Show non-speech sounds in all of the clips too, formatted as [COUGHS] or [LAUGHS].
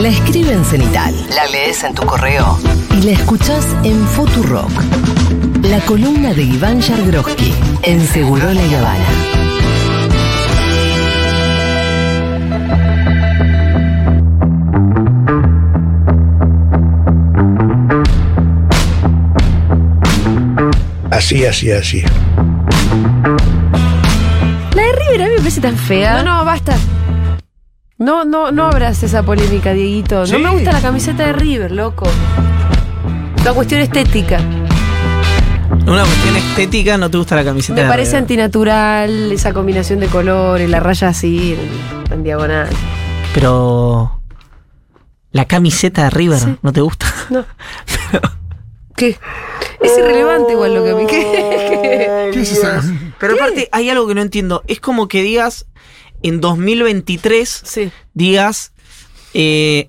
La escribe en cenital. La lees en tu correo. Y la escuchás en Futurock. La columna de Iván Yargroski en Seguro La Habana. Así, así, así. La de River a mí me parece tan fea. No, no, basta. No, no, no abras esa polémica, Dieguito. No Sí. me gusta la camiseta de River, loco. Una cuestión estética. Una cuestión estética, no te gusta la camiseta. Me de parece River. antinatural esa combinación de colores, la raya así, en, en diagonal. Pero. La camiseta de River, Sí. ¿no te gusta? [LAUGHS] No. ¿Qué? Es irrelevante igual lo que a [LAUGHS] mí. ¿Qué? ¿Qué es esa? Pero aparte, hay algo que no entiendo. Es como que digas, en 2023, Sí. digas, eh,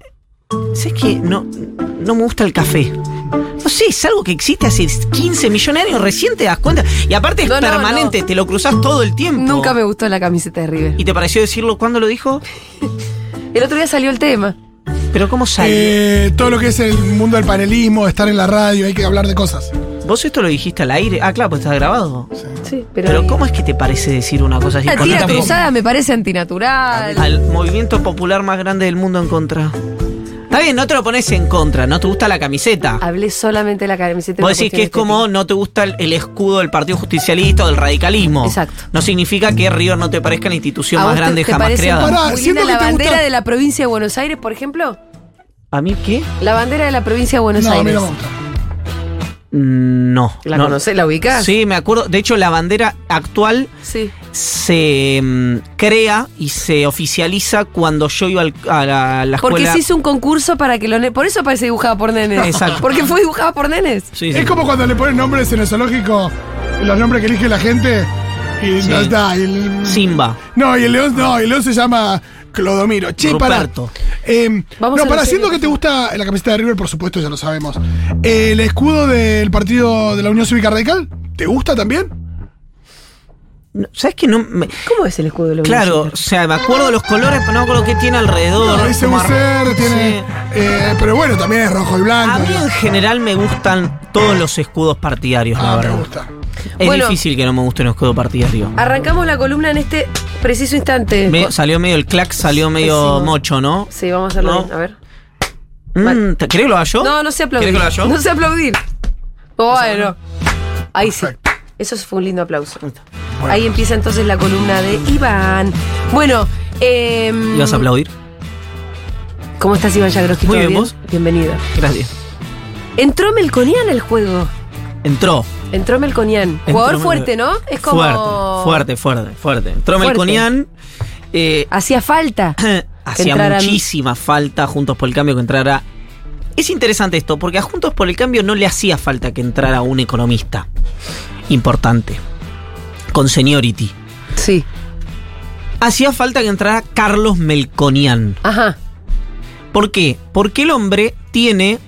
¿sabes qué? No, no me gusta el café. No sé, es algo que existe hace 15 millones de años, recién te das cuenta. Y aparte es No, no, permanente, no. te lo cruzas todo el tiempo. Nunca me gustó la camiseta de River. ¿Y te pareció decirlo cuándo lo dijo? [LAUGHS] El otro día salió el tema. Pero ¿cómo salió? Eh, todo lo que es el mundo del panelismo, estar en la radio, hay que hablar de cosas. ¿Vos esto lo dijiste al aire? Ah, claro, pues está grabado. Sí, pero. Pero ¿cómo es que te parece decir una cosa así? La tira cruzada me parece antinatural. al movimiento popular más grande del mundo en contra. Está bien, no te lo pones en contra, no te gusta la camiseta. Hablé solamente de la camiseta. de Vos decís que es como no te gusta el, el escudo del Partido Justicialista o del radicalismo. Exacto. No significa que River no te parezca la institución ¿A más te- grande te jamás creada. Pará, linda la que te bandera gusta- de la provincia de Buenos Aires, por ejemplo? ¿A mí qué? La bandera de la provincia de Buenos no, a mí Aires. no me gusta. Mm, No. ¿La no. conocés? ¿La ubicás? Sí, me acuerdo. De hecho, la bandera actual Sí. Se mm, crea y se oficializa cuando yo iba al- a la, la Porque escuela. se hizo un concurso para que los nenes. Por eso parece dibujada por nenes. Exacto. Porque fue dibujada por nenes. Sí, sí. Es como cuando le ponen nombres en el zoológico, los nombres que elige la gente, y Sí. no está. y el- Simba. No, y el león, no, el león se llama Clodomiro. Che, para. Eh, Vamos no, a para siendo que te gusta la camiseta de River, por supuesto, ya lo sabemos. ¿El escudo del partido de la Unión Cívica Radical? ¿Te gusta también? ¿Sabes que no me- ¿Cómo es el escudo de la Claro, o sea, me acuerdo los colores, pero no me acuerdo qué tiene alrededor. No, dice ar- tiene. Sí. eh, pero bueno, también es rojo y blanco. A mí en general me gustan todos los escudos partidarios, la Ah, me verdad. gusta. Es Bueno. difícil que no me guste un escudo partidario. Arrancamos la columna en este preciso instante. Me- salió medio el clack, salió medio mocho, ¿no? Sí, vamos a hacerlo No. bien. A ver. Mm, ¿te- ¿Querés que lo haga yo? No, no sé aplaudir. ¿Querés que lo haga yo? No sé aplaudir. Bueno. Ahí sí. Perfecto. Eso fue un lindo aplauso. Ahí empieza entonces la columna de Iván. Bueno, eh, ¿Ibas a aplaudir? ¿Cómo estás, Iván Yagroski? Muy ¿Todo bien, ¿vos? Bienvenido. Gracias. Entró Melconian al juego. Entró. Entró Melconian. Entró Jugador Mel- fuerte, ¿no? Es como. Fuerte, fuerte, fuerte, fuerte. Entró Fuerte. Melconian. eh, Hacía falta. [CLEARS THROAT] hacía muchísima falta Juntos por el Cambio que entrara. Es interesante esto, porque a Juntos por el Cambio no le hacía falta que entrara un economista importante, con seniority. Sí. Hacía falta que entrara Carlos Melconian. Ajá. ¿Por qué? Porque el hombre tiene.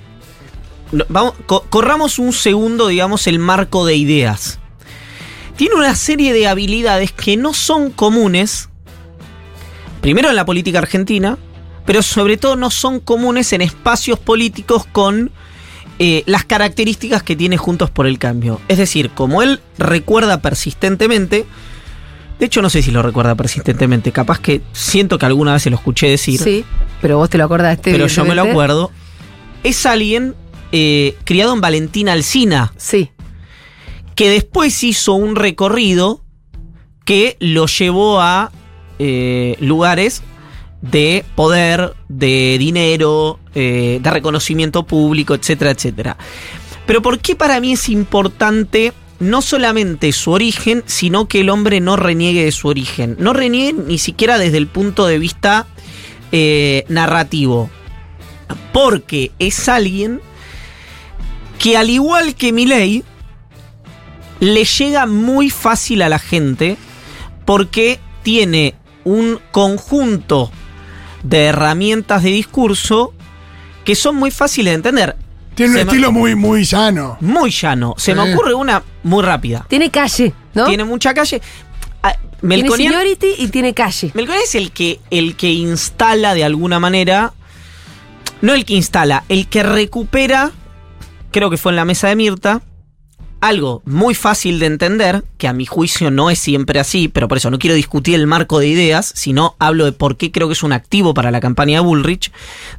Vamos, co- corramos un segundo, digamos, el marco de ideas. Tiene una serie de habilidades que no son comunes. Primero en la política argentina, pero sobre todo no son comunes en espacios políticos con eh, las características que tiene Juntos por el Cambio. Es decir, como él recuerda persistentemente, de hecho no sé si lo recuerda persistentemente, capaz que siento que alguna vez se lo escuché decir Sí. Pero vos te lo acordaste. pero yo me lo acuerdo, es alguien eh, criado en Valentina Alsina, Sí. que después hizo un recorrido que lo llevó a eh, lugares de poder, de dinero, eh, de reconocimiento público, etcétera, etcétera. Pero ¿por qué para mí es importante no solamente su origen, sino que el hombre no reniegue de su origen? No reniegue ni siquiera desde el punto de vista eh, narrativo. Porque es alguien que al igual que Milei, le llega muy fácil a la gente porque tiene un conjunto de herramientas de discurso que son muy fáciles de entender. Tiene un Se me- estilo muy, muy llano. Muy llano. Se me ocurre una muy rápida. Tiene calle, ¿no? Tiene mucha calle. Ah, Tiene seniority y tiene calle. Melconian es el que, el que instala de alguna manera no el que instala, el que recupera, creo que fue en la mesa de Mirta, algo muy fácil de entender, que a mi juicio no es siempre así, pero por eso no quiero discutir el marco de ideas, sino hablo de por qué creo que es un activo para la campaña de Bullrich.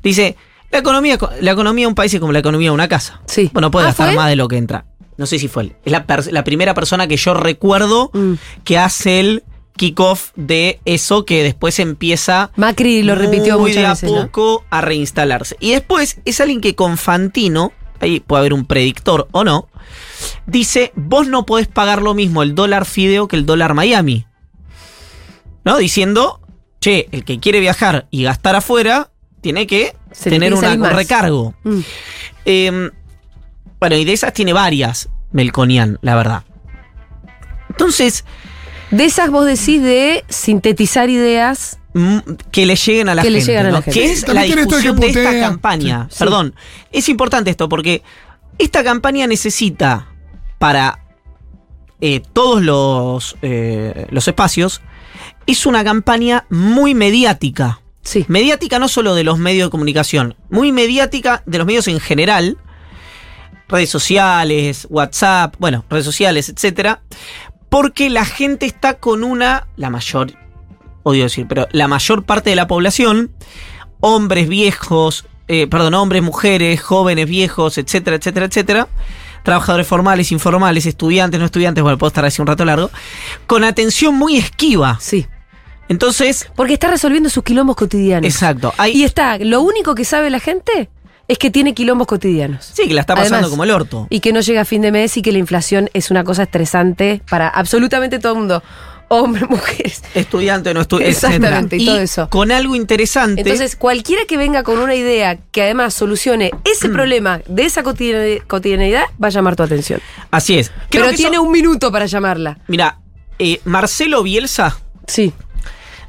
Dice, la economía, la economía de un país es como la economía de una casa. Sí. Bueno, puede Ah, gastar más de lo que entra. No sé si fue él. Es la, primera persona que yo recuerdo Mm. que hace el kickoff de eso que después empieza Macri lo repitió muy de a poco a reinstalarse. Y después es alguien que con Fantino, ahí puede haber un predictor o no, dice, vos no podés pagar lo mismo el dólar fideo que el dólar Miami. ¿No? Diciendo, che, el que quiere viajar y gastar afuera, tiene que Se tener una- un recargo. Mm. Eh, bueno, y de esas tiene varias, Melconian, la verdad. Entonces, De esas vos decís de sintetizar ideas. que le lleguen a la Que le gente. llegan a ¿no? la gente. Que es También la discusión de, esta campaña. Sí. Perdón. Es importante esto porque esta campaña necesita para eh, todos los, eh, los espacios. Es una campaña muy mediática. Sí. Mediática no solo de los medios de comunicación, muy mediática de los medios en general, redes sociales, WhatsApp, bueno, redes sociales, etcétera, porque la gente está con una, la mayor, odio decir, pero la mayor parte de la población, hombres viejos, eh, perdón, hombres, mujeres, jóvenes, viejos, etcétera, etcétera, etcétera, trabajadores formales, informales, estudiantes, no estudiantes, bueno, puedo estar así un rato largo, con atención muy esquiva. Sí. Entonces, Porque está resolviendo sus quilombos cotidianos. exacto, hay, Y está, lo único que sabe la gente es que tiene quilombos cotidianos. Sí, que la está pasando Además, como el orto. Y que no llega a fin de mes y que la inflación es una cosa estresante para absolutamente todo el mundo. Hombres, [LAUGHS] mujeres. Estudiante, no estudiante. Exactamente, y todo eso. Con algo interesante. Entonces, cualquiera que venga con una idea que además solucione ese Mm. problema de esa cotidiane- cotidianidad, va a llamar tu atención. así es. Creo Pero que tiene eso- un minuto para llamarla. Mira, eh, Marcelo Bielsa Sí.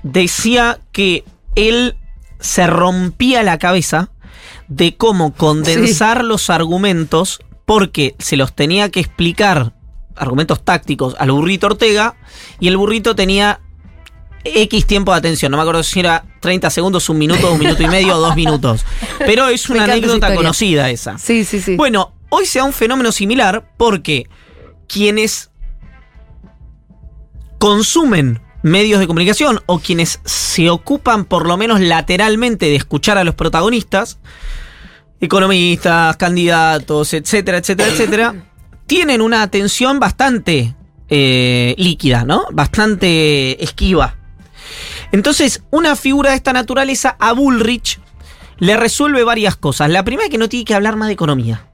decía que él se rompía la cabeza de cómo condensar los argumentos porque se los tenía que explicar, argumentos tácticos, al burrito Ortega y el burrito tenía X tiempo de atención, no me acuerdo si era 30 segundos, un minuto, un minuto y medio o dos minutos. Pero es [LAUGHS] una esa anécdota conocida esa. Sí, sí, sí. Bueno, hoy se da un fenómeno similar porque quienes consumen medios de comunicación o quienes se ocupan por lo menos lateralmente de escuchar a los protagonistas, economistas, candidatos, etcétera, etcétera, etcétera, [COUGHS] tienen una atención bastante eh, líquida, ¿no? Bastante esquiva. Entonces, una figura de esta naturaleza a Bullrich le resuelve varias cosas. La primera es que no tiene que hablar más de economía.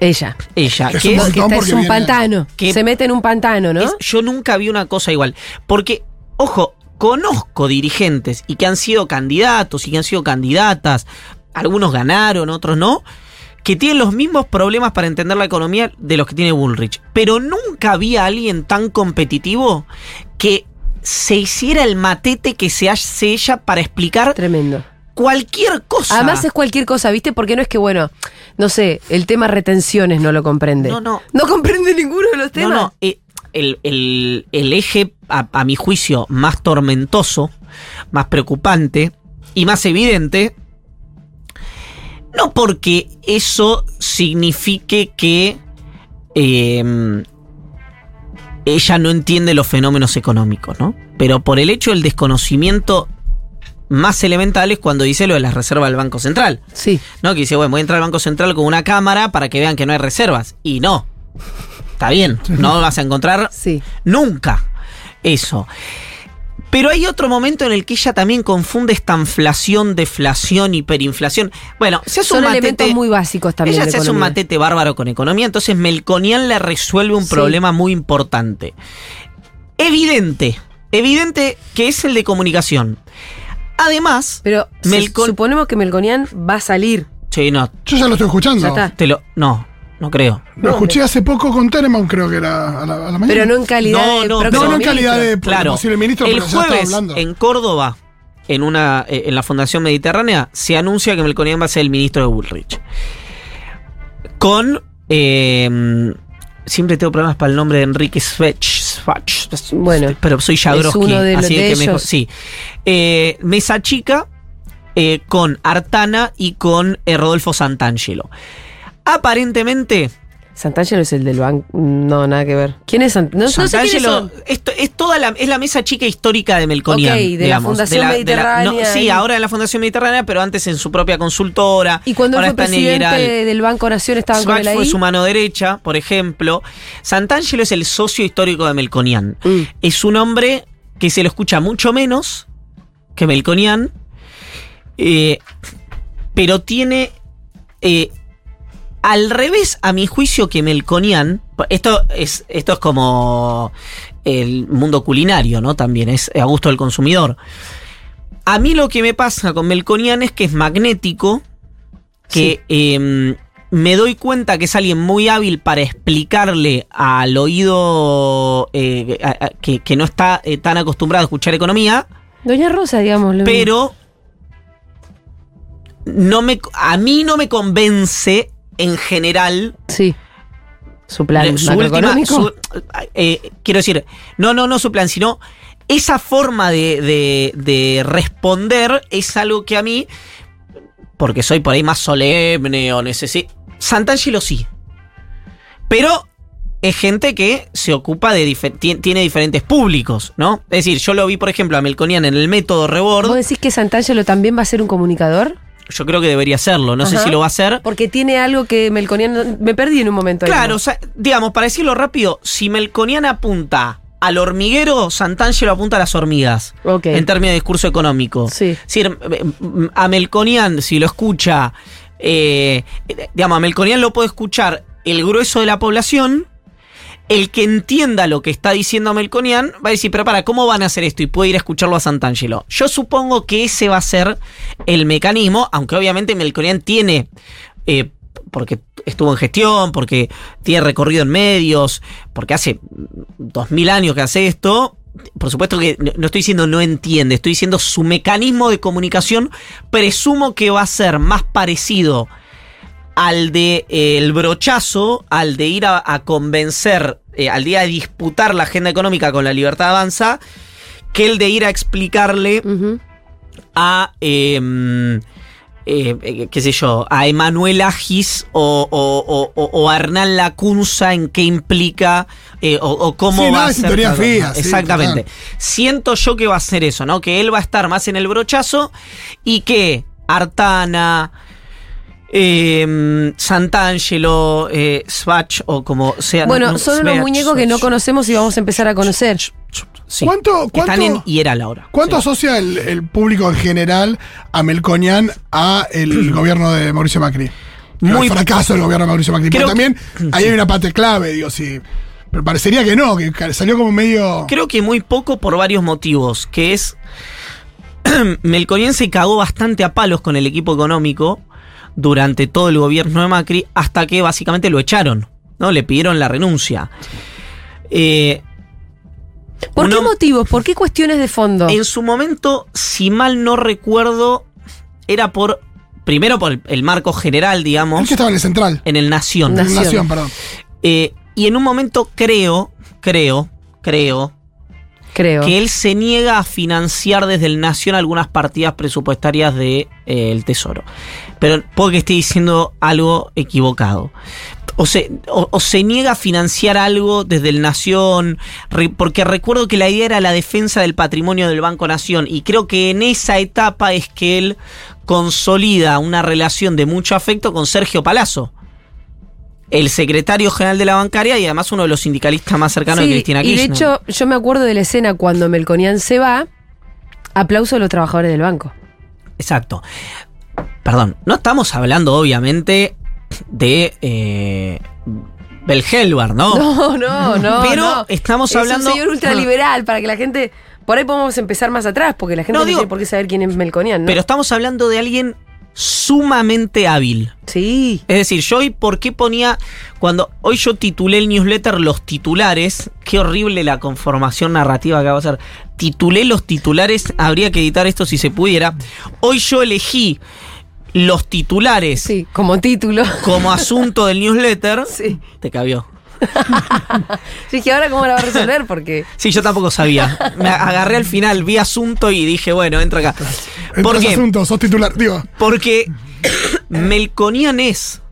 Ella. Ella, Es que un es. Que está, es un pantano. que- Se mete en un pantano, ¿no? es- yo nunca vi una cosa igual. Porque, ojo, conozco dirigentes y que han sido candidatos y que han sido candidatas. Algunos ganaron, otros no. Que tienen los mismos problemas para entender la economía de los que tiene Bullrich. Pero nunca había alguien tan competitivo que se hiciera el matete que se hace ella para explicar Tremendo. cualquier cosa. Además es cualquier cosa, ¿viste? Porque no es que, bueno, no sé, el tema retenciones no lo comprende. No, no. No comprende ninguno de los No, temas. no, eh, el, el- el eje, a, a mi juicio, más tormentoso, más preocupante y más evidente, no porque eso signifique que eh, ella no entiende los fenómenos económicos, ¿no? Pero por el hecho del desconocimiento más elemental es cuando dice lo de las reservas del Banco Central. Sí. ¿no? Que dice, bueno, voy a entrar al Banco Central con una cámara para que vean que no hay reservas. Y no. Está bien, [LAUGHS] no vas a encontrar Sí. nunca eso. Pero hay otro momento en el que ella también confunde esta inflación, deflación, hiperinflación. Bueno, se hace Son un matete. elementos muy básicos también. ella se hace un matete bárbaro con economía, entonces Melconian le resuelve un Sí. problema muy importante. Evidente, evidente que es el de comunicación. Además, Pero Melcon- suponemos que Melconian va a salir. sí, no, Yo ya lo estoy escuchando. Ya está. te lo, no, no creo. Lo escuché hace poco con Teneman, creo que era a la, a la mañana. Pero no en calidad No, de no, No, no en ministro. calidad de Claro, posible ministro, el pero ya estaba jueves hablando. en Córdoba, en una eh, en la Fundación Mediterránea, se anuncia que Melconian va a ser el ministro de Bullrich. Con eh, siempre tengo problemas para el nombre de Enrique Svech, Svach, Bueno, pero soy Jadrowski, es uno de los así de que mejor, ellos. sí. Eh, Mesa Chica eh, con Artana y con eh, Rodolfo Santangelo. Aparentemente, Santangelo es el del banco. No, nada que ver. ¿Quién es Santangelo? No, no sé quiénes Santangelo son. esto es toda la, es la mesa chica histórica de Melconian. Ok, de la Fundación Mediterránea sí, ahora en la Fundación Mediterránea, pero antes en su propia consultora. Y cuando él ahora fue está en presidente del Banco Nación estaban con Swatch él ahí. fue su mano derecha, por ejemplo. Santangelo es el socio histórico de Melconian. Mm. Es un hombre que se lo escucha mucho menos que Melconian, eh, pero tiene eh, al revés, a mi juicio, que Melconian. Esto es, esto es como el mundo culinario, ¿no? También es a gusto del consumidor. A mí lo que me pasa con Melconian es que es magnético, que eh, me doy cuenta que es alguien muy hábil para explicarle al oído eh, a- a- que, que no está eh, tan acostumbrado a escuchar economía, Doña Rosa, digamos. pero no me, a mí no me convence en general Sí. Su plan su última- su- eh, quiero decir, no, no, no su plan, sino esa forma de, de- de responder es algo que a mí, porque soy por ahí más solemne o necesito. Santangelo sí. Pero es gente que se ocupa de difer- tiene diferentes públicos, ¿no? Es decir, yo lo vi, por ejemplo, a Melconian en el método Rebord. ¿Vos decís que Santangelo también va a ser un comunicador? Yo creo que debería hacerlo. No sé si lo va a hacer. Porque tiene algo que Melconian... Me perdí en un momento. ahí, Claro, ¿no? o sea, digamos, para decirlo rápido, si Melconian apunta al hormiguero, Santangelo apunta a las hormigas. Ok. En términos de discurso económico. Sí. Es decir, a Melconian, si lo escucha, eh, digamos, a Melconian lo puede escuchar el grueso de la población. El que entienda lo que está diciendo Melconian va a decir, pero para, ¿cómo van a hacer esto? Y puede ir a escucharlo a Santangelo. Yo supongo que ese va a ser el mecanismo, aunque obviamente Melconian tiene, eh, porque estuvo en gestión, porque tiene recorrido en medios, porque hace dos mil años que hace esto. Por supuesto que no estoy diciendo no entiende, estoy diciendo su mecanismo de comunicación presumo que va a ser más parecido al de eh, el brochazo, al de ir a, a convencer, eh, al día de disputar la agenda económica con la libertad avanza, que el de ir a explicarle a, eh, eh, eh, qué sé yo, a Emanuel Agis o, o, o- o- o a Hernán Lacunza en qué implica eh, o, o cómo Sí, va nada a ser. sí, Exactamente. Siento yo que va a ser eso, ¿no? Que él va a estar más en el brochazo y que Artana. Eh, Santangelo, eh, Swatch o como sea. Bueno, no, son unos muñecos que no conocemos y vamos a empezar a conocer. Sí. ¿Cuánto- Están cuánto- en Hieral ahora. ¿Cuánto Sí. asocia el, el público en general a Melconian a el [CLEARS THROAT] gobierno de Mauricio Macri? Muy- el fracaso del gobierno de Mauricio Macri. Pero también que- ahí hay una parte clave, digo, sí. Pero parecería que no, que salió como medio. Creo que muy poco por varios motivos, que es [CLEARS THROAT] Melconian se cagó bastante a palos con el equipo económico durante todo el gobierno de Macri hasta que básicamente lo echaron, ¿no? Le pidieron la renuncia. Eh, ¿Por uno- qué motivos? ¿Por qué cuestiones de fondo? En su momento, si mal no recuerdo, era por primero por el, el marco general, Es digamos, que estaba en el central. en el Nación. Na- Nación. Nación, perdón. Eh, y en un momento creo, creo, creo Que él se niega a financiar desde el Nación algunas partidas presupuestarias del de, eh, Tesoro. Pero puedo que esté diciendo algo equivocado. O se, niega a financiar algo desde el Nación, porque recuerdo que la idea era la defensa del patrimonio del Banco Nación, y creo que en esa etapa es que él consolida una relación de mucho afecto con Sergio Palazzo, el secretario general de la bancaria y además uno de los sindicalistas más cercanos Sí, de Cristina y de Kirchner. hecho, yo me acuerdo de la escena cuando Melconian se va. Aplauso a los trabajadores del banco. Exacto. Perdón, no estamos hablando obviamente de eh, Belgelbar, ¿no? No, no, no. Pero no. estamos es hablando- un señor ultraliberal para que la gente. Por ahí podemos empezar más atrás, porque la gente No, no, digo- tiene por qué saber quién es Melconian, ¿no? Pero estamos hablando de alguien sumamente hábil. sí. Es decir, yo hoy, ¿por qué ponía. Cuando hoy yo titulé el newsletter Los titulares, qué horrible la conformación narrativa que va a ser. Titulé los titulares, habría que editar esto si se pudiera. Hoy yo elegí los titulares Sí, como título. como asunto del newsletter. [LAUGHS] Sí. Te cabió. [LAUGHS] Dije, ¿ahora cómo la va a resolver? Porque. Sí, yo tampoco sabía. Me agarré al final, vi asunto y dije, bueno, entra acá. ¿Por qué? asuntos, sos titular. Digo, Porque Melconian es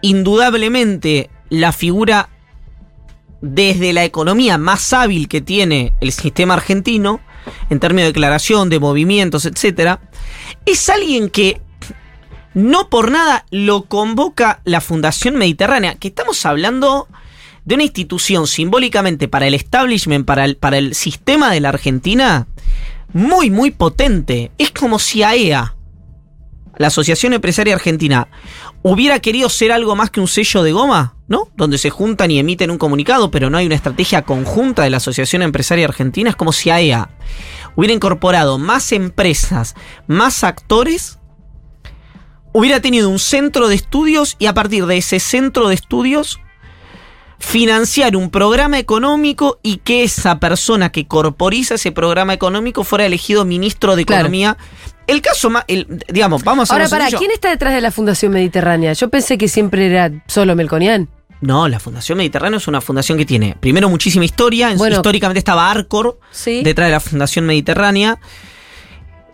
indudablemente la figura desde la economía más hábil que tiene el sistema argentino, en términos de declaración, de movimientos, etc. Es alguien que no por nada lo convoca la Fundación Mediterránea, que estamos hablando de una institución simbólicamente para el establishment, para el, para el sistema de la Argentina, muy, muy potente. Es como si AEA, la Asociación Empresaria Argentina, hubiera querido ser algo más que un sello de goma, ¿no? Donde se juntan y emiten un comunicado, pero no hay una estrategia conjunta de la Asociación Empresaria Argentina. Es como si AEA hubiera incorporado más empresas, más actores, hubiera tenido un centro de estudios y a partir de ese centro de estudios financiar un programa económico y que esa persona que corporiza ese programa económico fuera elegido ministro de Claro. Economía. El caso más, digamos, vamos a Ahora, para, sencillo. ¿quién está detrás de la Fundación Mediterránea? Yo pensé que siempre era solo Melconian. No, la Fundación Mediterráneo es una fundación que tiene, primero, muchísima historia. En- Bueno. históricamente estaba Arcor Sí. detrás de la Fundación Mediterránea.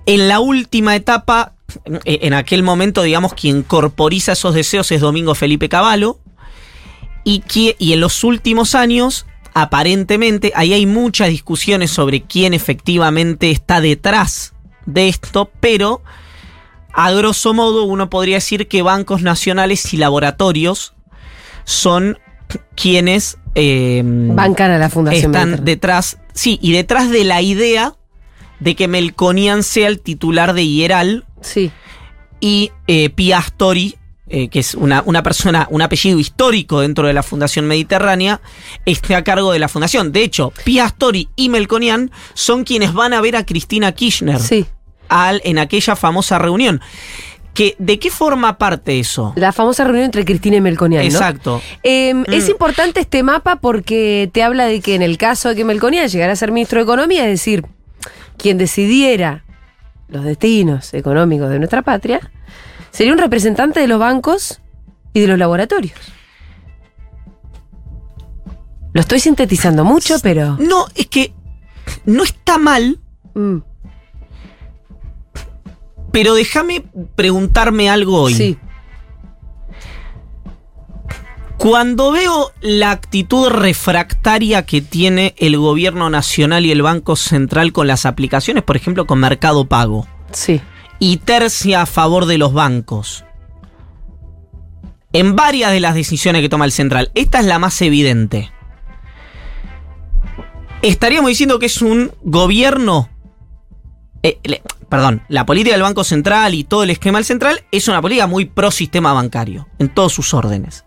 En la última etapa, en- en aquel momento, digamos, quien corporiza esos deseos es Domingo Felipe Cavallo. Y, que, y en los últimos años, aparentemente, ahí hay muchas discusiones sobre quién efectivamente está detrás de esto, pero a grosso modo uno podría decir que bancos nacionales y laboratorios son quienes eh, Bancan a la Fundación están detrás, sí, y detrás de la idea de que Melconian sea el titular de Hieral Sí. y eh, Pia Astori, eh, que es una, una persona, un apellido histórico dentro de la Fundación Mediterránea, esté a cargo de la fundación. De hecho, Pia Astori y Melconian son quienes van a ver a Cristina Kirchner Sí. al, en aquella famosa reunión. Que, ¿De qué forma parte eso? La famosa reunión entre Cristina y Melconian, ¿no? Exacto. Eh, Es Mm. importante este mapa porque te habla de que en el caso de que Melconian llegara a ser ministro de Economía, es decir, quien decidiera los destinos económicos de nuestra patria, sería un representante de los bancos y de los laboratorios. Lo estoy sintetizando mucho, pero... No, es que no está mal, mm, pero déjame preguntarme algo hoy. sí, Cuando veo la actitud refractaria que tiene el gobierno nacional y el Banco Central con las aplicaciones, por ejemplo, con Mercado Pago, sí. Y tercia a favor de los bancos, en varias de las decisiones que toma el Central, esta es la más evidente. Estaríamos diciendo que es un gobierno... eh, le- perdón, la política del Banco Central y todo el esquema del Central es una política muy pro sistema bancario, en todos sus órdenes.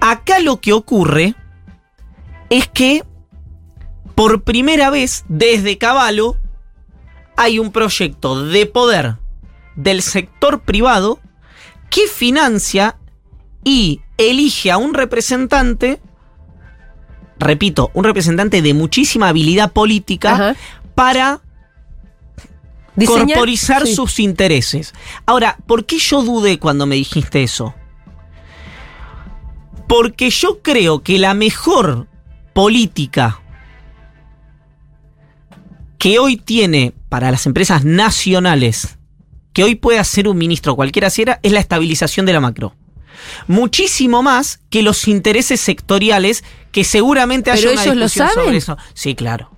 Acá lo que ocurre es que por primera vez desde Caballo hay un proyecto de poder del sector privado que financia y elige a un representante, repito, un representante de muchísima habilidad política Ajá. para Diseñar- corporizar sí. sus intereses. Ahora, ¿por qué yo dudé cuando me dijiste eso? Porque yo creo que la mejor política que hoy tiene para las empresas nacionales, que hoy puede hacer un ministro cualquiera sea, es la estabilización de la macro. Muchísimo más que los intereses sectoriales que seguramente haya ¿Pero una ellos lo discusión sobre saben? eso. Sí, claro.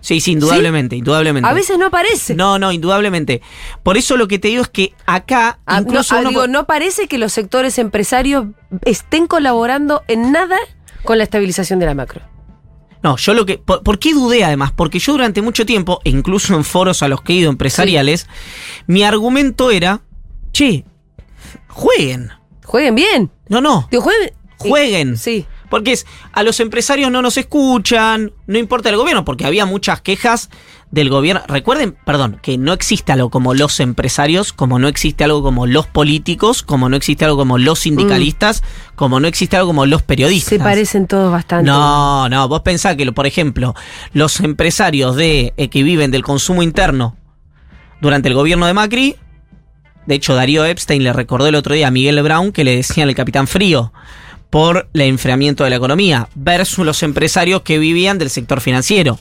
Sí, sí, indudablemente, indudablemente. A veces no aparece. No, no, indudablemente. Por eso lo que te digo es que acá Ah, no, incluso ah, uno digo, no parece que los sectores empresarios estén colaborando en nada con la estabilización de la macro. No, yo lo que. Por, por qué dudé además? Porque yo durante mucho tiempo, e incluso en foros a los que he ido empresariales, mi argumento era: che, jueguen. Jueguen bien. No, no, Digo, jueguen. jueguen. Sí. Porque es, a los empresarios no nos escuchan, no importa el gobierno, porque había muchas quejas del gobierno. Recuerden, perdón, que no existe algo como los empresarios, como no existe algo como los políticos, como no existe algo como los sindicalistas, como no existe algo como los periodistas. Se parecen todos bastante. No, no, vos pensás que, por ejemplo, los empresarios de, eh, que viven del consumo interno durante el gobierno de Macri, de hecho Darío Epstein le recordó el otro día a Miguel Brown que le decían el capitán frío, por el enfriamiento de la economía, versus los empresarios que vivían del sector financiero.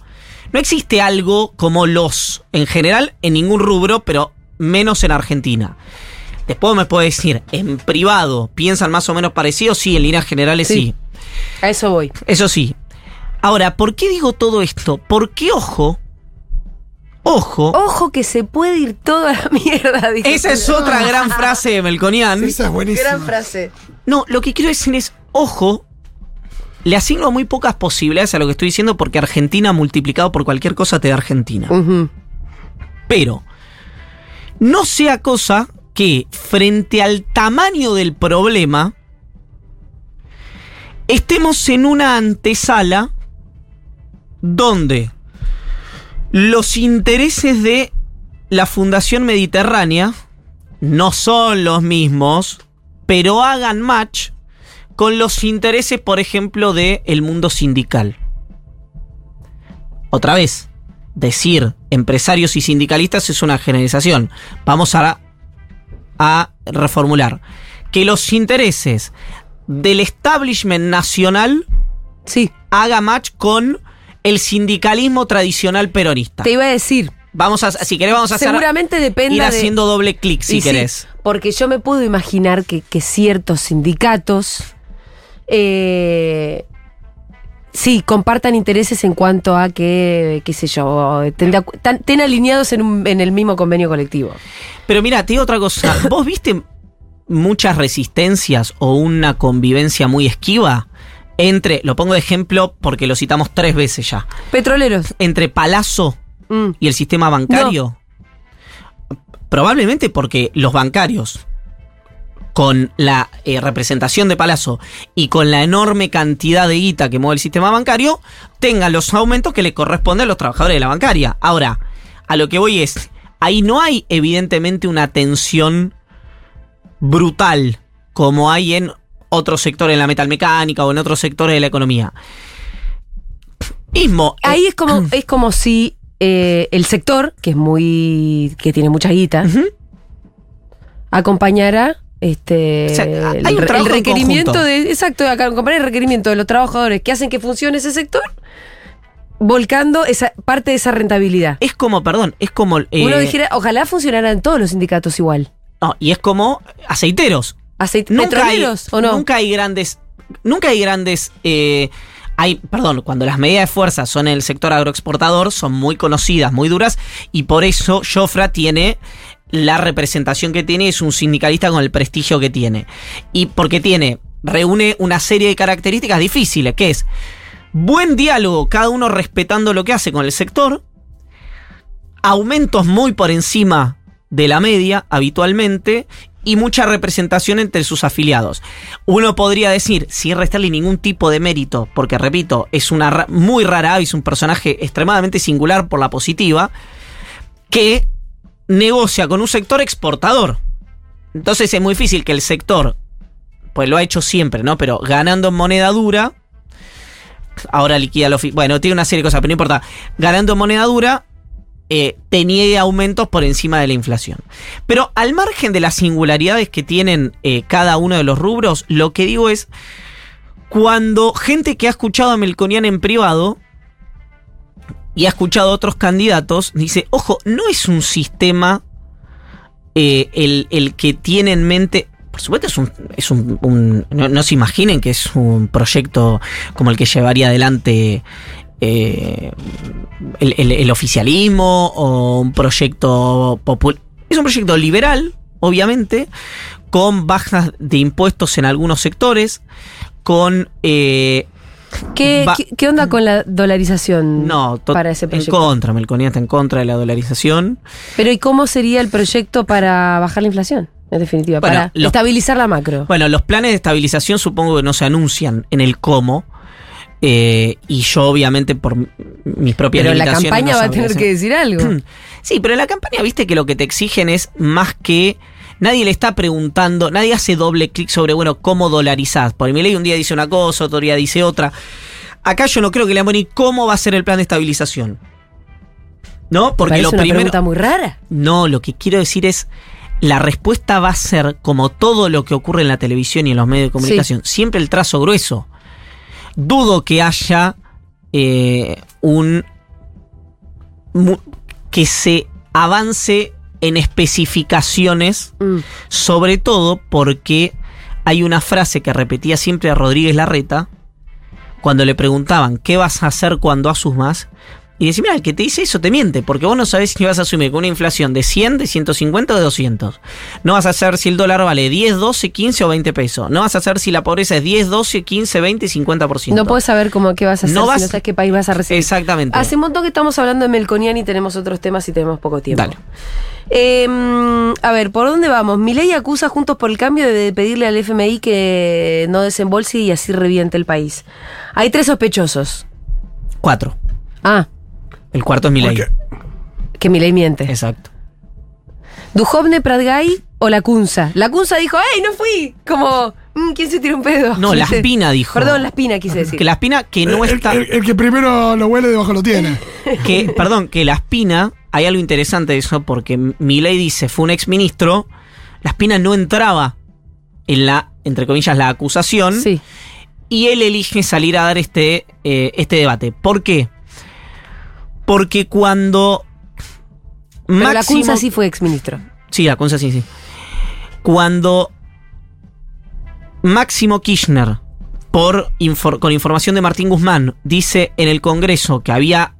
No existe algo como los, en general, en ningún rubro, pero menos en Argentina. Después me puede decir, en privado, ¿piensan más o menos parecido? Sí, en líneas generales sí. Sí. A eso voy. Eso sí. Ahora, ¿por qué digo todo esto? Porque, ojo, ojo, Ojo que se puede ir toda la mierda. esa es otra gran frase de [LAUGHS] Melconian. Esa es buenísima. Gran frase. No, lo que quiero decir es, ojo, le asigno muy pocas posibilidades a lo que estoy diciendo porque Argentina multiplicado por cualquier cosa te da Argentina. Pero no sea cosa que frente al tamaño del problema estemos en una antesala donde los intereses de la Fundación Mediterránea no son los mismos, pero hagan match con los intereses, por ejemplo, del el mundo sindical. Otra vez, decir empresarios y sindicalistas es una generalización. Vamos a, a reformular. Que los intereses del establishment nacional Sí, haga match con el sindicalismo tradicional peronista. te iba a decir. Vamos a, si querés, vamos a hacer, Seguramente dependa ir de- haciendo doble clic si sí, querés. porque yo me puedo imaginar que, que ciertos sindicatos eh, sí compartan intereses en cuanto a que, qué sé yo, estén, alineados en, un- en el mismo convenio colectivo. Pero mira, te digo otra cosa. [COUGHS] ¿Vos viste muchas resistencias o una convivencia muy esquiva entre, lo pongo de ejemplo porque lo citamos tres veces ya, Petroleros. entre Palazzo mm, y el sistema bancario? Probablemente porque los bancarios, con la eh, representación de Palazzo y con la enorme cantidad de guita que mueve el sistema bancario, tengan los aumentos que le corresponden a los trabajadores de la bancaria. Ahora, a lo que voy es, ahí no hay evidentemente una tensión brutal como hay en otros sectores, en la metalmecánica o en otros sectores de la economía. Mismo. eh, Ahí es [CLEARS THROAT] como, es como si eh, el sector, que es muy. que tiene mucha guita, Ujú. acompañara este O sea, hay un el requerimiento conjunto. de. Exacto, acompañar el requerimiento de los trabajadores que hacen que funcione ese sector, volcando esa parte de esa rentabilidad. Es como, perdón, es como. eh, Uno dijera, ojalá funcionaran todos los sindicatos igual. no, y es como aceiteros. Aceite, Nunca hay, o no. nunca hay grandes. Nunca hay grandes. eh, hay, perdón, cuando las medidas de fuerza son en el sector agroexportador, son muy conocidas, muy duras, y por eso Jofra tiene la representación que tiene, es un sindicalista con el prestigio que tiene. Y porque tiene, reúne una serie de características difíciles, que es buen diálogo, cada uno respetando lo que hace con el sector, aumentos muy por encima de la media habitualmente y mucha representación entre sus afiliados. Uno podría decir, sin restarle ningún tipo de mérito, porque repito, es una muy rara avis, un personaje extremadamente singular por la positiva, que negocia con un sector exportador. Entonces es muy difícil que el sector, pues lo ha hecho siempre, ¿no? Pero ganando en moneda dura, ahora liquida lo... Bueno, tiene una serie de cosas, pero no importa. Ganando en moneda dura, eh, tenía aumentos por encima de la inflación. Pero al margen de las singularidades que tienen eh, cada uno de los rubros, lo que digo es, cuando gente que ha escuchado a Melconian en privado y ha escuchado a otros candidatos, dice, ojo, no es un sistema eh, el, el que tiene en mente... Por supuesto es un... Es un, no, se imaginen que es un proyecto como el que llevaría adelante eh, el, el- el oficialismo o un proyecto popular. Es un proyecto liberal, obviamente, con bajas de impuestos en algunos sectores, con... eh, ¿Qué, va- qué, qué onda con la dolarización no, para ese en proyecto? contra, Melconía está en contra de la dolarización. Pero ¿y cómo sería el proyecto para bajar la inflación? En definitiva, Bueno, para los- estabilizar la macro. Bueno, los planes de estabilización supongo que no se anuncian en el cómo. eh, y yo, obviamente, por mis propias Pero la campaña no va a tener que decir algo. [CLEARS THROAT] Sí, pero en la campaña, viste que lo que te exigen es más que. Nadie le está preguntando, nadie hace doble clic sobre, bueno, cómo dolarizás. Porque mi ley un día dice una cosa, otro día dice otra. Acá yo no creo que le ni cómo va a ser el plan de estabilización. ¿No? Porque Parece lo una primero. pregunta muy rara. No, lo que quiero decir es. la respuesta va a ser, como todo lo que ocurre en la televisión y en los medios de comunicación, siempre el trazo grueso. Dudo que haya eh, un... mu- que se avance en especificaciones, Mm. sobre todo porque hay una frase que repetía siempre a Rodríguez Larreta, cuando le preguntaban, ¿qué vas a hacer cuando asumas? Y decía, mira, el que te dice eso te miente, porque vos no sabés si vas a asumir con una inflación de 100, de 150 o de 200. No vas a saber si el dólar vale 10, 12, 15 o 20 pesos. No vas a saber si la pobreza es 10, 12, 15, 20 y 50%. No puedes saber cómo qué vas a hacer No si vas- no sabes qué país vas a recibir. Exactamente. Hace un montón que estamos hablando de Melconian y tenemos otros temas y tenemos poco tiempo. Dale. Eh, a ver, ¿por dónde vamos? Milei acusa Juntos por el Cambio de pedirle al FMI que no desembolse y así reviente el país. Hay tres sospechosos. Cuatro. Ah, El cuarto es mi ley. Porque que Milei miente. Exacto. Dujovne Pradgay o la Cunza. La Cunza dijo, ¡Ey, no fui! Como, "Mm, ¿quién se tiró un pedo? No, la. Espina dijo. Perdón, la espina quise decir. Que la espina que no el, está. el- el que primero lo huele debajo lo tiene. [LAUGHS] que, perdón, que la espina, hay algo interesante de eso, porque Milei dice, fue un exministro, la espina no entraba en la, entre comillas, la acusación, Sí. y él elige salir a dar este, eh, este debate. ¿Por qué? Porque cuando... Pero la Máximo- Cunza sí fue exministro. Sí, la Cunza sí, sí. Cuando Máximo Kirchner, por infor- con información de Martín Guzmán, dice en el Congreso que había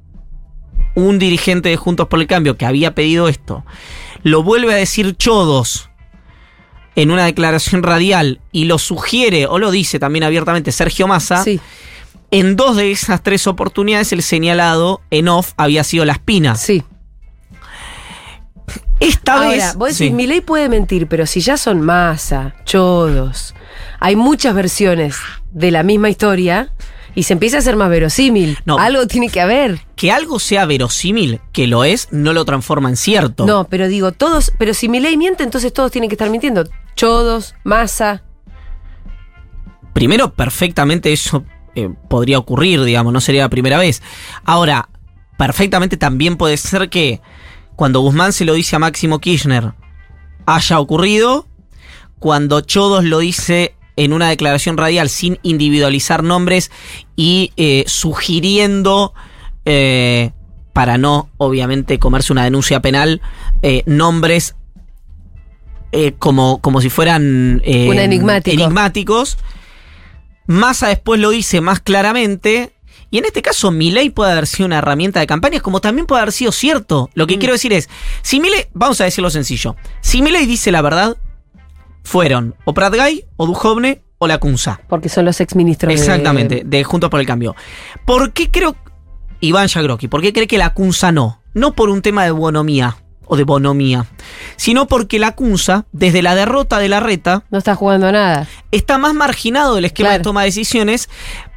un dirigente de Juntos por el Cambio que había pedido esto, lo vuelve a decir Chodos en una declaración radial y lo sugiere o lo dice también abiertamente Sergio Massa, Sí, en dos de esas tres oportunidades el señalado en off había sido la espina. sí. Esta Ahora, vez... vos decís, sí. Milei puede mentir, pero si ya son masa, chodos, hay muchas versiones de la misma historia y se empieza a hacer más verosímil. No. Algo tiene que haber. que algo sea verosímil, que lo es, no lo transforma en cierto. No, pero digo, todos, pero si Milei miente, entonces todos tienen que estar mintiendo. Chodos, masa. Primero, perfectamente eso eh, podría ocurrir, digamos, no sería la primera vez. Ahora, perfectamente también puede ser que cuando Guzmán se lo dice a Máximo Kirchner haya ocurrido, cuando Chodos lo dice en una declaración radial sin individualizar nombres y eh, sugiriendo, eh, para no obviamente comerse una denuncia penal, eh, nombres como, como si fueran enigmático. enigmáticos. Massa después lo dice más claramente. Y en este caso, Milei puede haber sido una herramienta de campaña, como también puede haber sido cierto. Lo que quiero decir es, si Milei, vamos a decirlo sencillo, si Milei dice la verdad, fueron o Pratgay, o Dujovne, o la Cunza. Porque son los exministros. de- Exactamente, de Juntos por el Cambio. ¿Por qué creo, Iván Yagroki, por qué cree que la Cunza no? No por un tema de bonomía o de bonomía, sino porque la Cunza, desde la derrota de la reta, No está jugando a nada. está más marginado del esquema Claro. de toma de decisiones.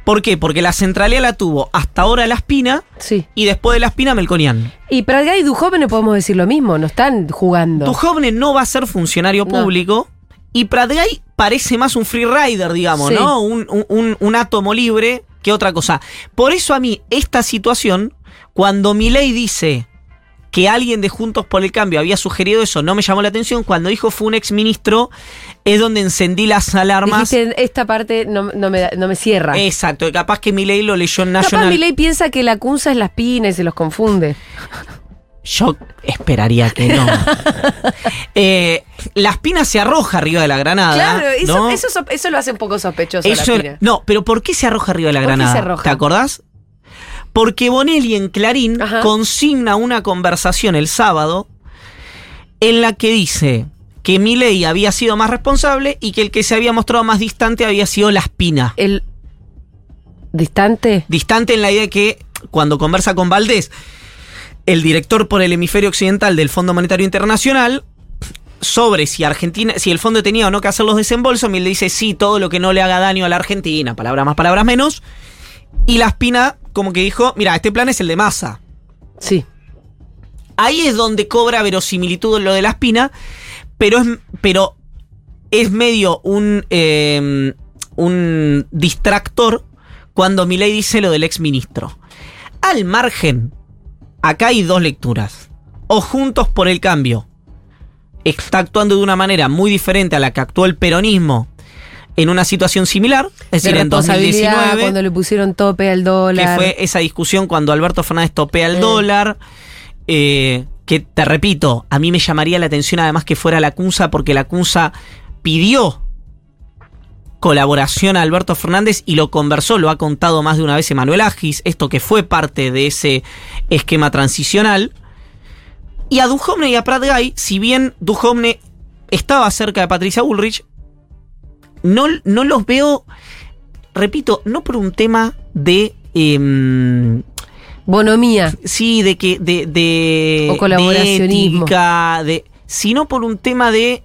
¿Por qué? Porque la centralidad la tuvo hasta ahora la Espina Sí. y después de la Espina Melconian. Y Pradgay y Dujoven podemos decir lo mismo, no están jugando. Duhovne no va a ser funcionario No. público y Pratgay parece más un free rider, digamos, Sí. ¿no? Un, un- un- un átomo libre que otra cosa. Por eso a mí, esta situación, cuando Milei dice que alguien de Juntos por el Cambio había sugerido eso, no me llamó la atención. Cuando dijo fue un ex ministro, es donde encendí las alarmas. Dijiste, esta parte no, no me, no me cierra. Exacto, capaz que Milei lo leyó en Capaz National. Milei piensa que la cunza es la espina y se los confunde. Yo esperaría que no. [LAUGHS] Eh, la espina se arroja arriba de la granada. Claro, eso, ¿no? eso, so- eso lo hace un poco sospechoso. Eso la espina. no, pero ¿por qué se arroja arriba de la ¿Por qué granada? se arroja? ¿Te acordás? Porque Bonelli en Clarín Ajá. consigna una conversación el sábado en la que dice que Milei había sido más responsable y que el que se había mostrado más distante había sido la espina. El distante. Distante en la idea de que cuando conversa con Valdés, el director por el hemisferio occidental del Fondo Monetario Internacional, sobre si Argentina, si el fondo tenía o no que hacer los desembolsos, Milei dice sí, todo lo que no le haga daño a la Argentina, palabras más, palabras menos. Y la espina como que dijo, mira, este plan es el de masa. Sí. Ahí es donde cobra verosimilitud lo de la espina, pero es, pero es medio un, eh, un distractor cuando Milei dice lo del exministro. Al margen, acá hay dos lecturas. O juntos por el cambio. está actuando de una manera muy diferente a la que actuó el peronismo en una situación similar, es De decir, en responsabilidad, 2019, cuando le pusieron tope al que dólar. fue esa discusión cuando Alberto Fernández topea el Eh. dólar, eh, que te repito, a mí me llamaría la atención además que fuera la CUNSA, porque la CUNSA pidió colaboración a Alberto Fernández y lo conversó, lo ha contado más de una vez Emanuel Agis, esto que fue parte de ese esquema transicional. Y a Duhovne y a Prat Guy, si bien Duhovne estaba cerca de Patricia Bullrich, no, no los veo, repito, no por un tema de... em, Bonomía. sí, de que... De, de, O colaboracionismo. De ética, de, sino por un tema de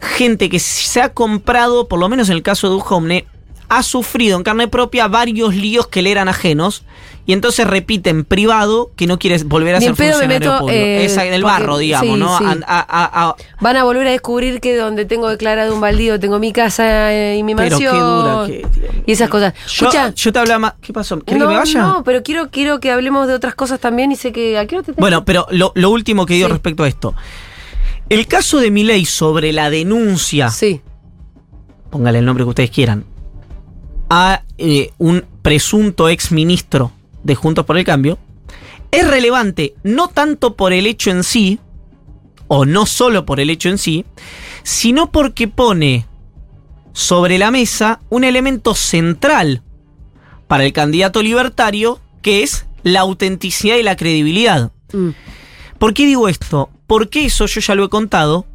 gente que se ha comprado, por lo menos en el caso de Duhovne, ha sufrido en carne propia varios líos que le eran ajenos y entonces repite en privado que no quiere volver a Ni ser pedo me funcionario meto, público. eh, Esa, en el porque- barro, digamos, sí, ¿no? sí. A- a- a- a- Van a volver a descubrir que donde tengo declarado un baldío tengo mi casa eh, y mi pero mansión. qué dura que... Y esas cosas. Yo, Escucha, yo te hablaba más... ¿Qué pasó? ¿Querés no, que me vaya? no, pero quiero, quiero que hablemos de otras cosas también y sé que... ¿A qué te? Bueno, pero lo, lo último que digo Sí. respecto a esto. El caso de Milei sobre la denuncia, Sí. póngale el nombre que ustedes quieran, a eh, un presunto ex ministro de Juntos por el Cambio, es relevante no tanto por el hecho en sí, o no solo por el hecho en sí, sino porque pone sobre la mesa un elemento central para el candidato libertario, que es la autenticidad y la credibilidad. Mm. ¿Por qué digo esto? Porque eso, yo ya lo he contado,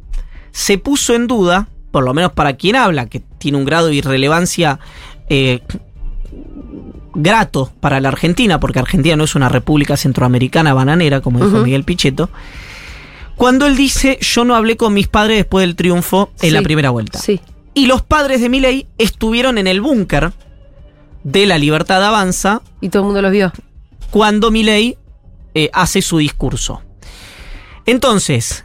se puso en duda, por lo menos para quien habla, que tiene un grado de irrelevancia eh, grato para la Argentina, porque Argentina no es una república centroamericana bananera, como dijo. Miguel Pichetto, cuando él dice, yo no hablé con mis padres después del triunfo en Sí. la primera vuelta. Sí. Y los padres de Milei estuvieron en el búnker de la Libertad Avanza Y todo el mundo los vio. cuando Milei eh, hace su discurso. Entonces,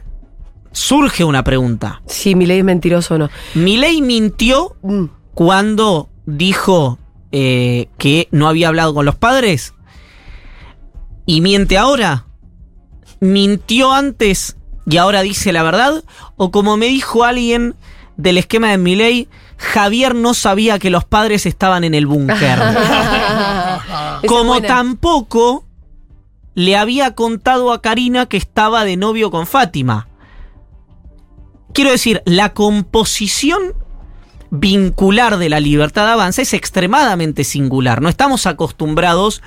surge una pregunta. Si mi ley es mentiroso o no. ¿Milei mintió Mm. cuando dijo eh, que no había hablado con los padres? ¿Y miente ahora? ¿Mintió antes y ahora dice la verdad? ¿O como me dijo alguien del esquema de Milei, Javier no sabía que los padres estaban en el búnker? [LAUGHS] [LAUGHS] Como tampoco le había contado a Karina que estaba de novio con Fátima. Quiero decir, la composición vincular de la libertad de avance es extremadamente singular. No estamos acostumbrados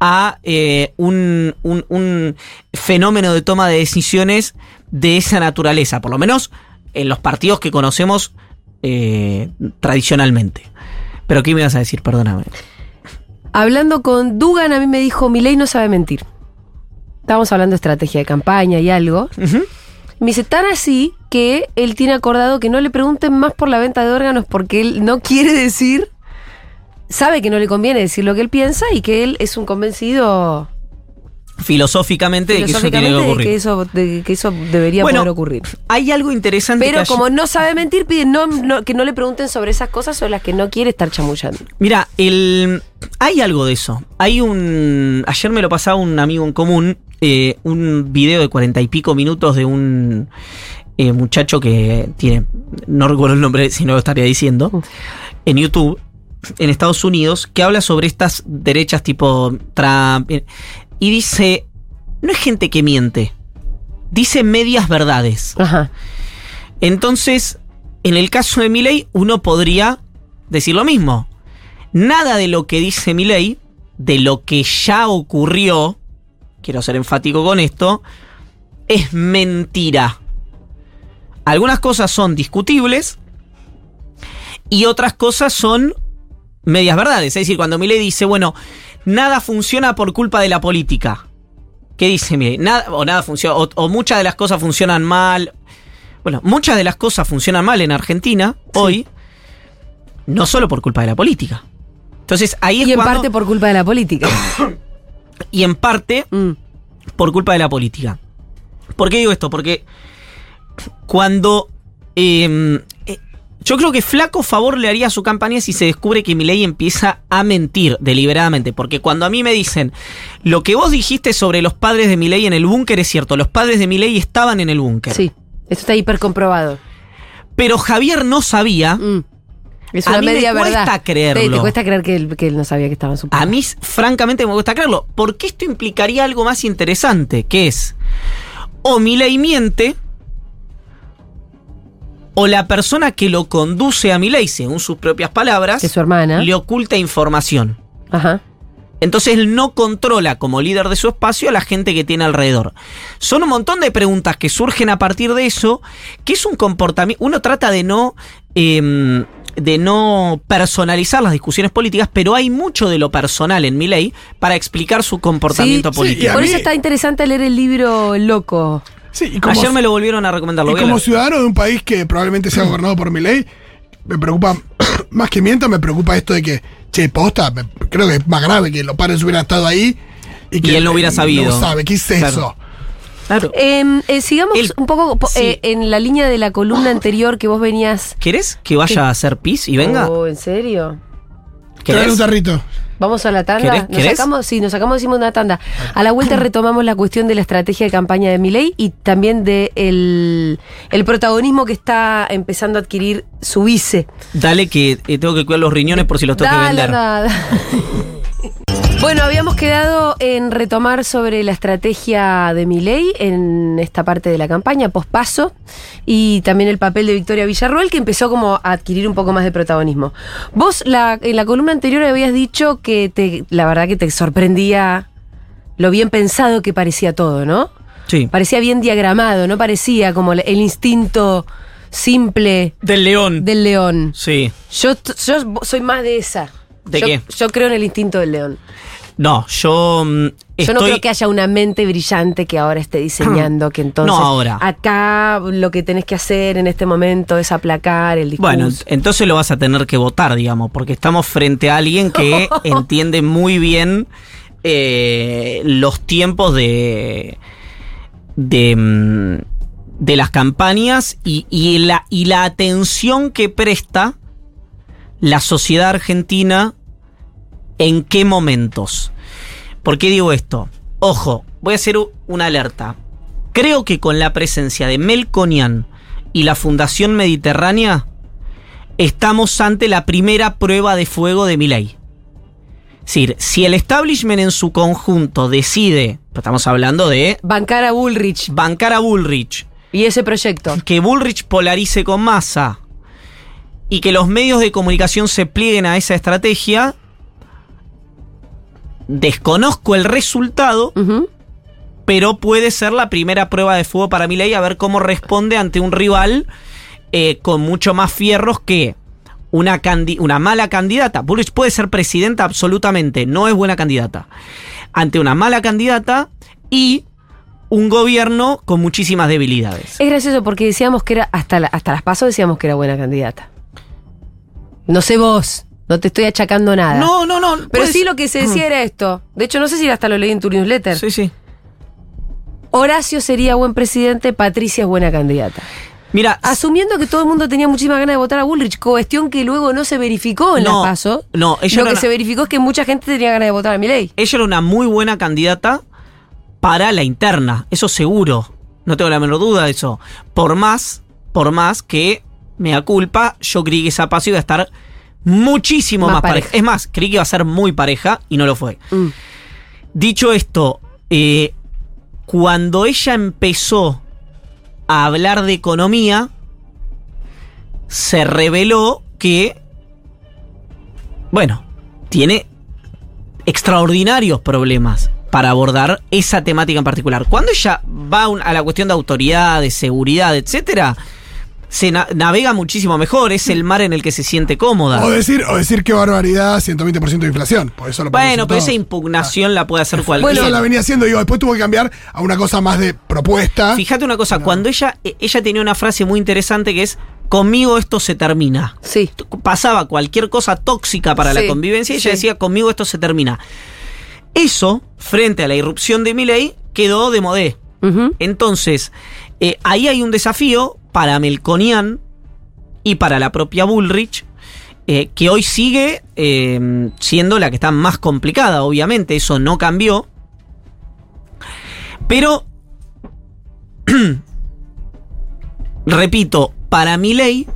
a eh, un, un- un fenómeno de toma de decisiones de esa naturaleza, por lo menos en los partidos que conocemos eh, tradicionalmente. Pero ¿qué me ibas a decir? Perdóname. Hablando con Dugan, a mí me dijo, mi ley no sabe mentir. Estábamos hablando de estrategia de campaña y algo. Me dice, tan así que él tiene acordado que no le pregunten más por la venta de órganos porque él no quiere decir, sabe que no le conviene decir lo que él piensa y que él es un convencido filosóficamente de que eso tiene que de que eso, de que eso debería Bueno, poder ocurrir. Hay algo interesante Pero como no sabe mentir, pide no, no- que no le pregunten sobre esas cosas sobre las que no quiere estar chamullando. Mira, el, hay algo de eso. Hay un. Ayer me lo pasaba un amigo en común. Eh, un video de cuarenta y pico minutos de un eh, muchacho que tiene. No recuerdo el nombre, si no lo estaría diciendo. En YouTube, en Estados Unidos, que habla sobre estas derechas tipo Trump. eh, Y dice. No es gente que miente. Dice medias verdades. Ajá. Entonces, en el caso de Milei, uno podría decir lo mismo. Nada de lo que dice Milei, de lo que ya ocurrió, quiero ser enfático con esto, es mentira. Algunas cosas son discutibles y otras cosas son medias verdades. Es decir, cuando Milei dice, bueno, nada funciona por culpa de la política. ¿Qué dice Milei? Nada, o nada funciona, o, o muchas de las cosas funcionan mal. Bueno, muchas de las cosas funcionan mal en Argentina hoy, no solo por culpa de la política. Entonces ahí es Y en cuando- parte por culpa de la política. [COUGHS] y en parte Mm. por culpa de la política. ¿Por qué digo esto? Porque cuando eh, eh, yo creo que flaco favor le haría a su campaña si se descubre que Milei empieza a mentir deliberadamente, porque cuando a mí me dicen lo que vos dijiste sobre los padres de Milei en el búnker es cierto, los padres de Milei estaban en el búnker. Sí, Esto está hiper comprobado. Pero Javier no sabía. Mm. Es A una mí me media cuesta verdad. creerlo. Te, te cuesta creer que él, que él no sabía que estaba en su A mí, francamente, me gusta creerlo. Porque esto implicaría algo más interesante, que es o Milei miente, o la persona que lo conduce a Milei, según sus propias palabras, Que su hermana. le oculta información. Ajá. Entonces él no controla como líder de su espacio a la gente que tiene alrededor. Son un montón de preguntas que surgen a partir de eso, que es un comportamiento. Uno trata de no. em, de no personalizar las discusiones políticas, pero hay mucho de lo personal en mi ley para explicar su comportamiento Sí, político. y Por mí- eso está interesante leer el libro Loco. Sí, y como, Ayer me lo volvieron a recomendar. Lo y como ciudadano de un país que probablemente sea gobernado por mi ley, me preocupa, [COUGHS] más que mienta, me preocupa esto de que, che, posta, me- creo que es más grave que los padres hubieran estado ahí y que él no hubiera sabido. No sabe, ¿qué es Claro. eso? Claro. Eh, eh, sigamos El- un poco sí. eh, en la línea de la columna anterior que vos venías. ¿Querés que vaya a hacer pis y venga? Oh, ¿En serio? ¿Querés? un tarrito. Vamos a la tanda. ¿Querés? Nos ¿Querés? sacamos, sí, nos sacamos decimos una tanda. A la vuelta retomamos la cuestión de la estrategia de campaña de Milei y también de el, el protagonismo que está empezando a adquirir su vice. Dale que eh, tengo que cuidar los riñones por si los tengo que Dale, vender. nada. [LAUGHS] Bueno, habíamos quedado en retomar sobre la estrategia de Milei en esta parte de la campaña, pospaso, y también el papel de Victoria Villarroel, que empezó como a adquirir un poco más de protagonismo. Vos la, en la columna anterior habías dicho que te, la verdad que te sorprendía lo bien pensado que parecía todo, ¿no? Sí. Parecía bien diagramado, no parecía como el instinto simple Del león. del león. Sí. Yo, yo soy más de esa. ¿De yo, qué? Yo creo en el instinto del león. No, yo mm, Yo no creo que haya una mente brillante que ahora esté diseñando [CLEARS THROAT] que entonces No ahora. acá lo que tenés que hacer en este momento es aplacar el discurso. Bueno, entonces lo vas a tener que votar, digamos, porque estamos frente a alguien que [LAUGHS] entiende muy bien eh, los tiempos de. de. mm, de las campañas y, y la, y la atención que presta la sociedad argentina en qué momentos. ¿Por qué digo esto? Ojo, voy a hacer una alerta. Creo que con la presencia de Melconian y la Fundación Mediterránea, estamos ante la primera prueba de fuego de Milei. Es decir, si el establishment en su conjunto decide, estamos hablando de Bancar a Bullrich bancar a Bullrich, y ese proyecto. que Bullrich polarice con masa y que los medios de comunicación se plieguen a esa estrategia, desconozco el resultado, pero puede ser la primera prueba de fuego para Milei a ver cómo responde ante un rival eh, con mucho más fierros que una, una mala candidata. Bullrich puede ser presidenta absolutamente, no es buena candidata. Ante una mala candidata y un gobierno con muchísimas debilidades. Es gracioso porque decíamos que era, hasta, la- hasta las pasos decíamos que era buena candidata. No sé vos, no te estoy achacando nada. No, no, no. Pero puedes- sí lo que se decía era esto. De hecho, no sé si hasta lo leí en tu newsletter. Sí, sí. Horacio sería buen presidente, Patricia es buena candidata. Mira, Asumiendo que todo el mundo tenía muchísimas ganas de votar a Bullrich, cuestión que luego no se verificó en No, la PASO. no, ella Lo que una- se verificó es que mucha gente tenía ganas de votar a Milei. ella era una muy buena candidata para la interna, eso seguro. No tengo la menor duda de eso. Por más, por más que me da culpa, yo creí que esa paso iba a estar muchísimo Más más, pareja. pareja. Es más, creí que iba a ser muy pareja y no lo fue. Mm. Dicho esto, eh, cuando ella empezó a hablar de economía, se reveló que, bueno, tiene extraordinarios problemas para abordar esa temática en particular. Cuando ella va a la cuestión de autoridad, de seguridad, etcétera, se na- navega muchísimo mejor, es el mar en el que se siente cómoda. O decir, o decir qué barbaridad, 120% de inflación. Por eso lo Bueno, pero esa impugnación la puede hacer cualquiera. Eso la venía haciendo, digo, después tuvo que cambiar a una cosa más de propuesta. Fíjate una cosa, cuando ella, eh, ella tenía una frase muy interesante que es, conmigo esto se termina. Sí. Pasaba cualquier cosa tóxica para Sí, la convivencia y ella sí. decía, conmigo esto se termina. Eso, frente a la irrupción de Milley, quedó de modé. Entonces, eh, ahí hay un desafío para Melconian y para la propia Bullrich, eh, que hoy sigue eh, siendo la que está más complicada, obviamente, eso no cambió. Pero [CLEARS THROAT] repito, para mi ley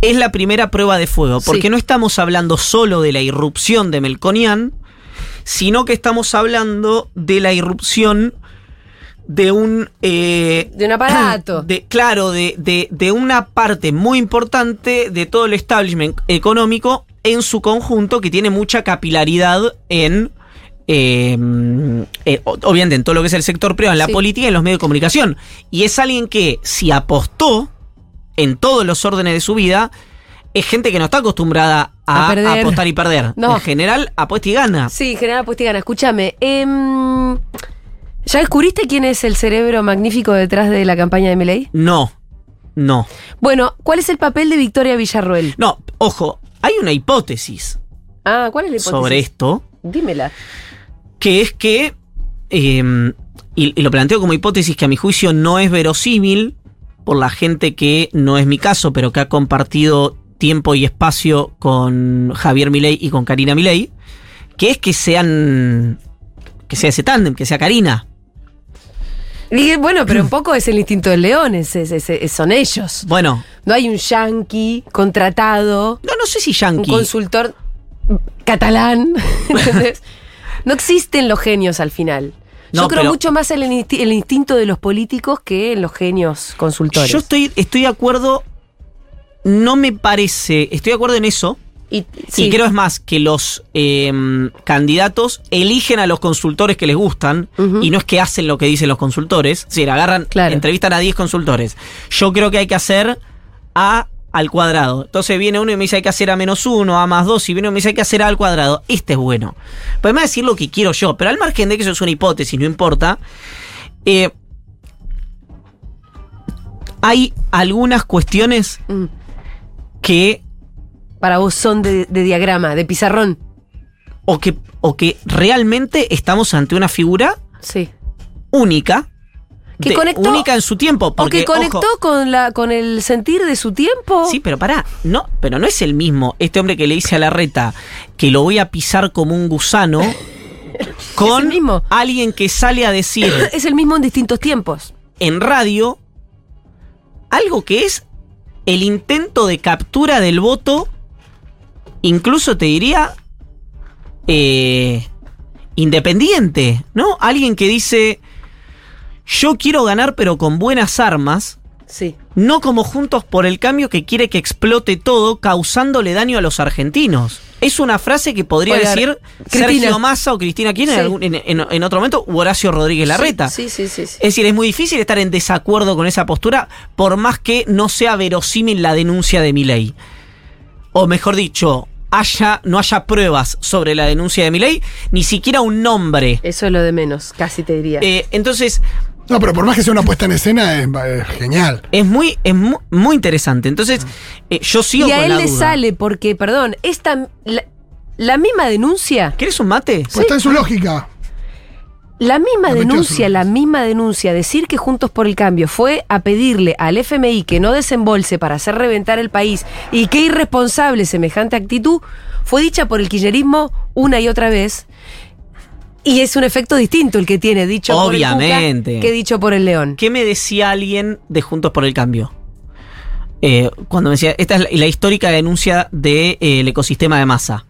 es la primera prueba de fuego, porque Sí. no estamos hablando solo de la irrupción de Melconian, sino que estamos hablando de la irrupción de un... eh, De un aparato. [CLEARS THROAT] de, claro, de, de- de una parte muy importante de todo el establishment económico en su conjunto que tiene mucha capilaridad en... eh, eh, obviamente en todo lo que es el sector privado, en la Sí. política y en los medios de comunicación. Y es alguien que si apostó en todos los órdenes de su vida, es gente que no está acostumbrada a, apostar y perder. No. En general, apuesta y gana. Sí, General Puestigana, escúchame. em, ¿Ya descubriste quién es el cerebro magnífico detrás de la campaña de Milei? No, no. Bueno, ¿cuál es el papel de Victoria Villarroel? No, ojo, hay una hipótesis Ah, ¿cuál es la hipótesis? sobre esto. Dímela. que es que, eh, y, y lo planteo como hipótesis que a mi juicio no es verosímil por la gente que no es mi caso, pero que ha compartido tiempo y espacio con Javier Milei y con Karina Milei, que es que sean, que sea ese tándem, que sea Karina. Y bueno, pero un poco es el instinto del león, es- es- es- es- son ellos. Bueno, No hay un yanqui contratado, no, no sé si un Yankee. consultor catalán. [LAUGHS] ¿entendés? no existen los genios al final. Yo No, creo pero- mucho más en el, insti- el instinto de los políticos que en los genios consultores. Yo estoy, estoy de acuerdo, no me parece, estoy de acuerdo en eso, y, sí. Y creo es más que los eh, candidatos eligen a los consultores que les gustan y no es que hacen lo que dicen los consultores. Es decir, agarran, Claro. entrevistan a 10 consultores. Yo creo que hay que hacer A al cuadrado. Entonces viene uno y me dice hay que hacer A menos uno, A más dos, y viene uno y me dice hay que hacer A al cuadrado. Este es bueno. Podemos decir lo que quiero yo, pero al margen de que eso es una hipótesis, no importa. eh, hay algunas cuestiones Mm. que Para vos son de, de diagrama, de pizarrón. o que, o que realmente estamos ante una figura Sí. única. Que de- conectó- única en su tiempo. Porque, o que conectó ojo, con, la, con el sentir de su tiempo. Sí, pero pará, no, pero no es el mismo este hombre que le dice a la reta que lo voy a pisar como un gusano [LAUGHS] con mismo. alguien que sale a decir [CLEARS THROAT] Es el mismo en distintos tiempos. en radio algo que es el intento de captura del voto, incluso te diría, eh, independiente, ¿no? Alguien que dice, yo quiero ganar pero con buenas armas, Sí. no como Juntos por el Cambio que quiere que explote todo causándole daño a los argentinos. Es una frase que podría Oiga, decir Cristina. Sergio Massa o Cristina Kirchner Sí. en, algún- en- en- en otro momento, u Horacio Rodríguez Larreta. Sí, sí, sí. sí. Es decir, es muy difícil estar en desacuerdo con esa postura, por más que no sea verosímil la denuncia de Milei. O mejor dicho, haya, no haya pruebas sobre la denuncia de Milei, ni siquiera un nombre. Eso es lo de menos, casi te diría. Eh, entonces, No, pero por más que sea una puesta en escena, es, es genial. es muy, es mu- muy, interesante. Entonces, eh, yo sigo y a con él la le duda. sale porque, perdón, esta la, la misma denuncia, ¿Quieres un mate? Pues está en su lógica. La misma denuncia, la misma denuncia, decir que Juntos por el Cambio fue a pedirle al FMI que no desembolse para hacer reventar el país y qué irresponsable semejante actitud, fue dicha por el kirchnerismo una y otra vez. Y es un efecto distinto el que tiene dicho por el Obviamente. Cuca que dicho por el León. ¿Qué me decía alguien de Juntos por el Cambio? Eh, cuando me decía, esta es la, la histórica denuncia del ecosistema de masa.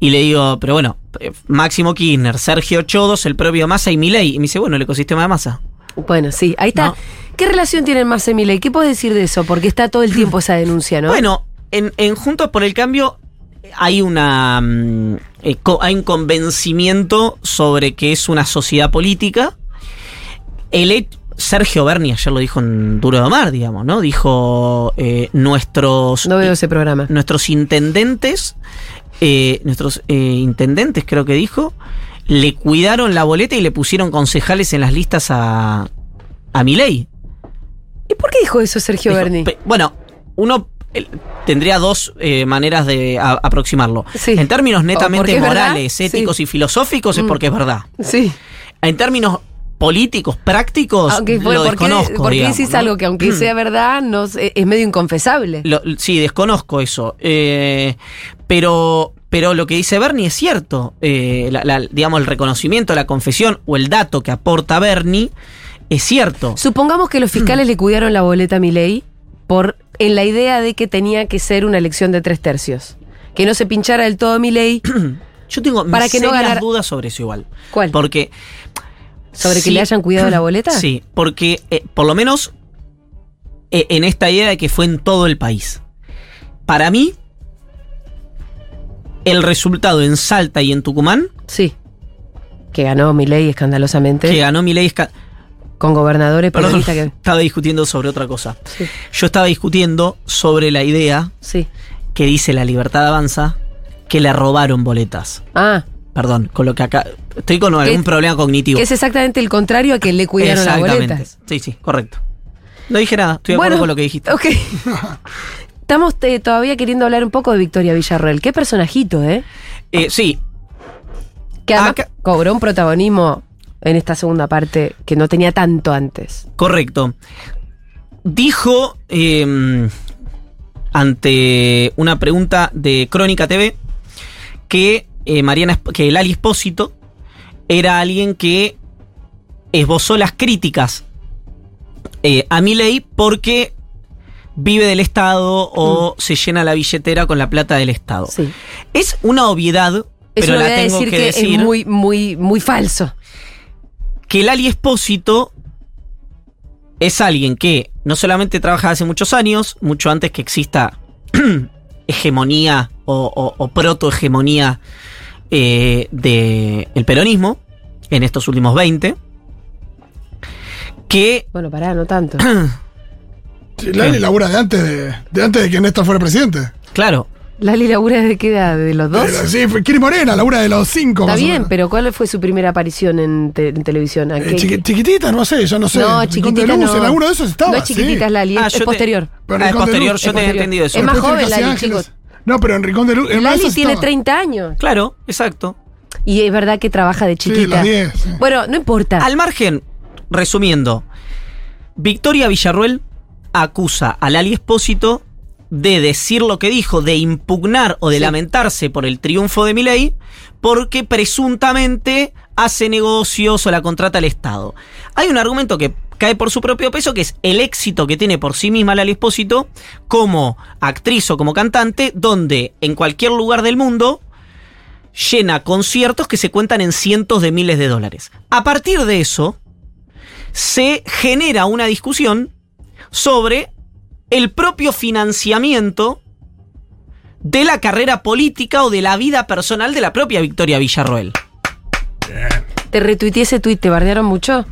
Y le digo, pero bueno, eh, Máximo Kirchner, Sergio Chodos, el propio Massa y Milei. Y me dice, bueno, el ecosistema de masa. Bueno, sí, ahí está. No. ¿Qué relación tienen más y Milei? ¿Qué puedes decir de eso? Porque está todo el [CLEARS THROAT] tiempo esa denuncia, ¿no? Bueno, en, en Juntos por el Cambio hay una mm, eh, hay un convencimiento sobre que es una sociedad política. El Sergio Berni ayer lo dijo en Duro de Omar, digamos, ¿no? Dijo eh, nuestros no veo ese programa. nuestros intendentes, eh, nuestros eh, intendentes creo que dijo, le cuidaron la boleta y le pusieron concejales en las listas a, a Milei. ¿Y por qué dijo eso Sergio Dijo, Berni? Bueno, uno tendría dos eh, maneras de a- aproximarlo. Sí. En términos O porque netamente verdad, morales, sí. éticos y filosóficos es Mm. porque es verdad. Sí. En términos políticos, prácticos, Aunque, bueno, lo ¿por qué, desconozco. por qué digamos, decís ¿no? algo que aunque sea verdad no sé, es medio inconfesable? Lo- sí, desconozco eso. Eh, pero, pero lo que dice Bernie es cierto. Eh, la- la- digamos, el reconocimiento, la confesión o el dato que aporta Bernie es cierto. Supongamos que los fiscales [CLEARS THROAT] le cuidaron la boleta a Milei por en la idea de que tenía que ser una elección de tres tercios. Que no se pinchara del todo mi ley. [CLEARS THROAT] Yo tengo Para que no dudas sobre eso igual. ¿Cuál? Porque. ¿Sobre que le hayan cuidado la boleta? Sí, porque eh, por lo menos eh, en esta idea de que fue en todo el país. Para mí, el resultado en Salta y en Tucumán, Sí. Que ganó mi ley escandalosamente. que ganó mi ley. Con gobernadores Perdón, que. estaba discutiendo sobre otra cosa. Sí. Yo estaba discutiendo sobre la idea Sí. que dice la libertad avanza que le robaron boletas. Ah, Perdón, con lo que acá. Estoy con algún problema cognitivo. que es exactamente el contrario a que le cuidaron las boletas. Sí, sí, correcto. No dije nada, estoy de acuerdo con lo que dijiste. Ok. [LAUGHS] Estamos eh, todavía queriendo hablar un poco de Victoria Villarroel. Qué personajito, ¿eh? Eh, sí, Que además Acá- cobró un protagonismo en esta segunda parte que no tenía tanto antes. correcto. Dijo eh, ante una pregunta de Crónica TV que eh, Mariana que Lali Espósito era alguien que esbozó las críticas eh, a Milei porque vive del Estado o se llena la billetera con la plata del Estado. Mm. Sí. Es una obviedad, Es pero una la tengo decir que, que, decir. es muy, muy, muy falso. que Lali Espósito es alguien que no solamente trabaja hace muchos años, mucho antes que exista [CLEARS THROAT] hegemonía o, o- o protohegemonía eh, del peronismo, en estos últimos 20, que Bueno, pará, no tanto. [CLEARS THROAT] Sí, Lali labura de antes de, de antes de que Néstor fuera presidente. Claro, Lali labura de qué edad, de los dos. Sí, fue Kiri Morena, labura de los cinco. Está bien, pero ¿cuál fue su primera aparición en, te- en televisión? ¿A Eh, chiqui- chiquitita, no sé, yo no sé. No, de chiquitita Luz, no. En alguno de esos estaba. No es chiquitita, sí. es Lali, Ah, es, es te- posterior. Ah, es de posterior, yo es tenía posterior. entendido eso. Es más Después joven, Lali, chicos. No, pero en Rincón de Luz. en Lali tiene estaba. 30 años. claro, exacto. Y es verdad que trabaja de Sí, chiquita. los 10. sí. Bueno, no importa. Al margen, resumiendo, Victoria Villarruel acusa a Lali Espósito de decir lo que dijo, de impugnar o de Sí. lamentarse por el triunfo de Milei, porque presuntamente hace negocios o la contrata al Estado. Hay un argumento que cae por su propio peso, que es el éxito que tiene por sí misma Lali Espósito como actriz o como cantante, donde en cualquier lugar del mundo llena conciertos que se cuentan en cientos de miles de dólares. A partir de eso, se genera una discusión sobre el propio financiamiento de la carrera política o de la vida personal de la propia Victoria Villarroel. Te retuiteé ese tuit, ¿te bardearon mucho?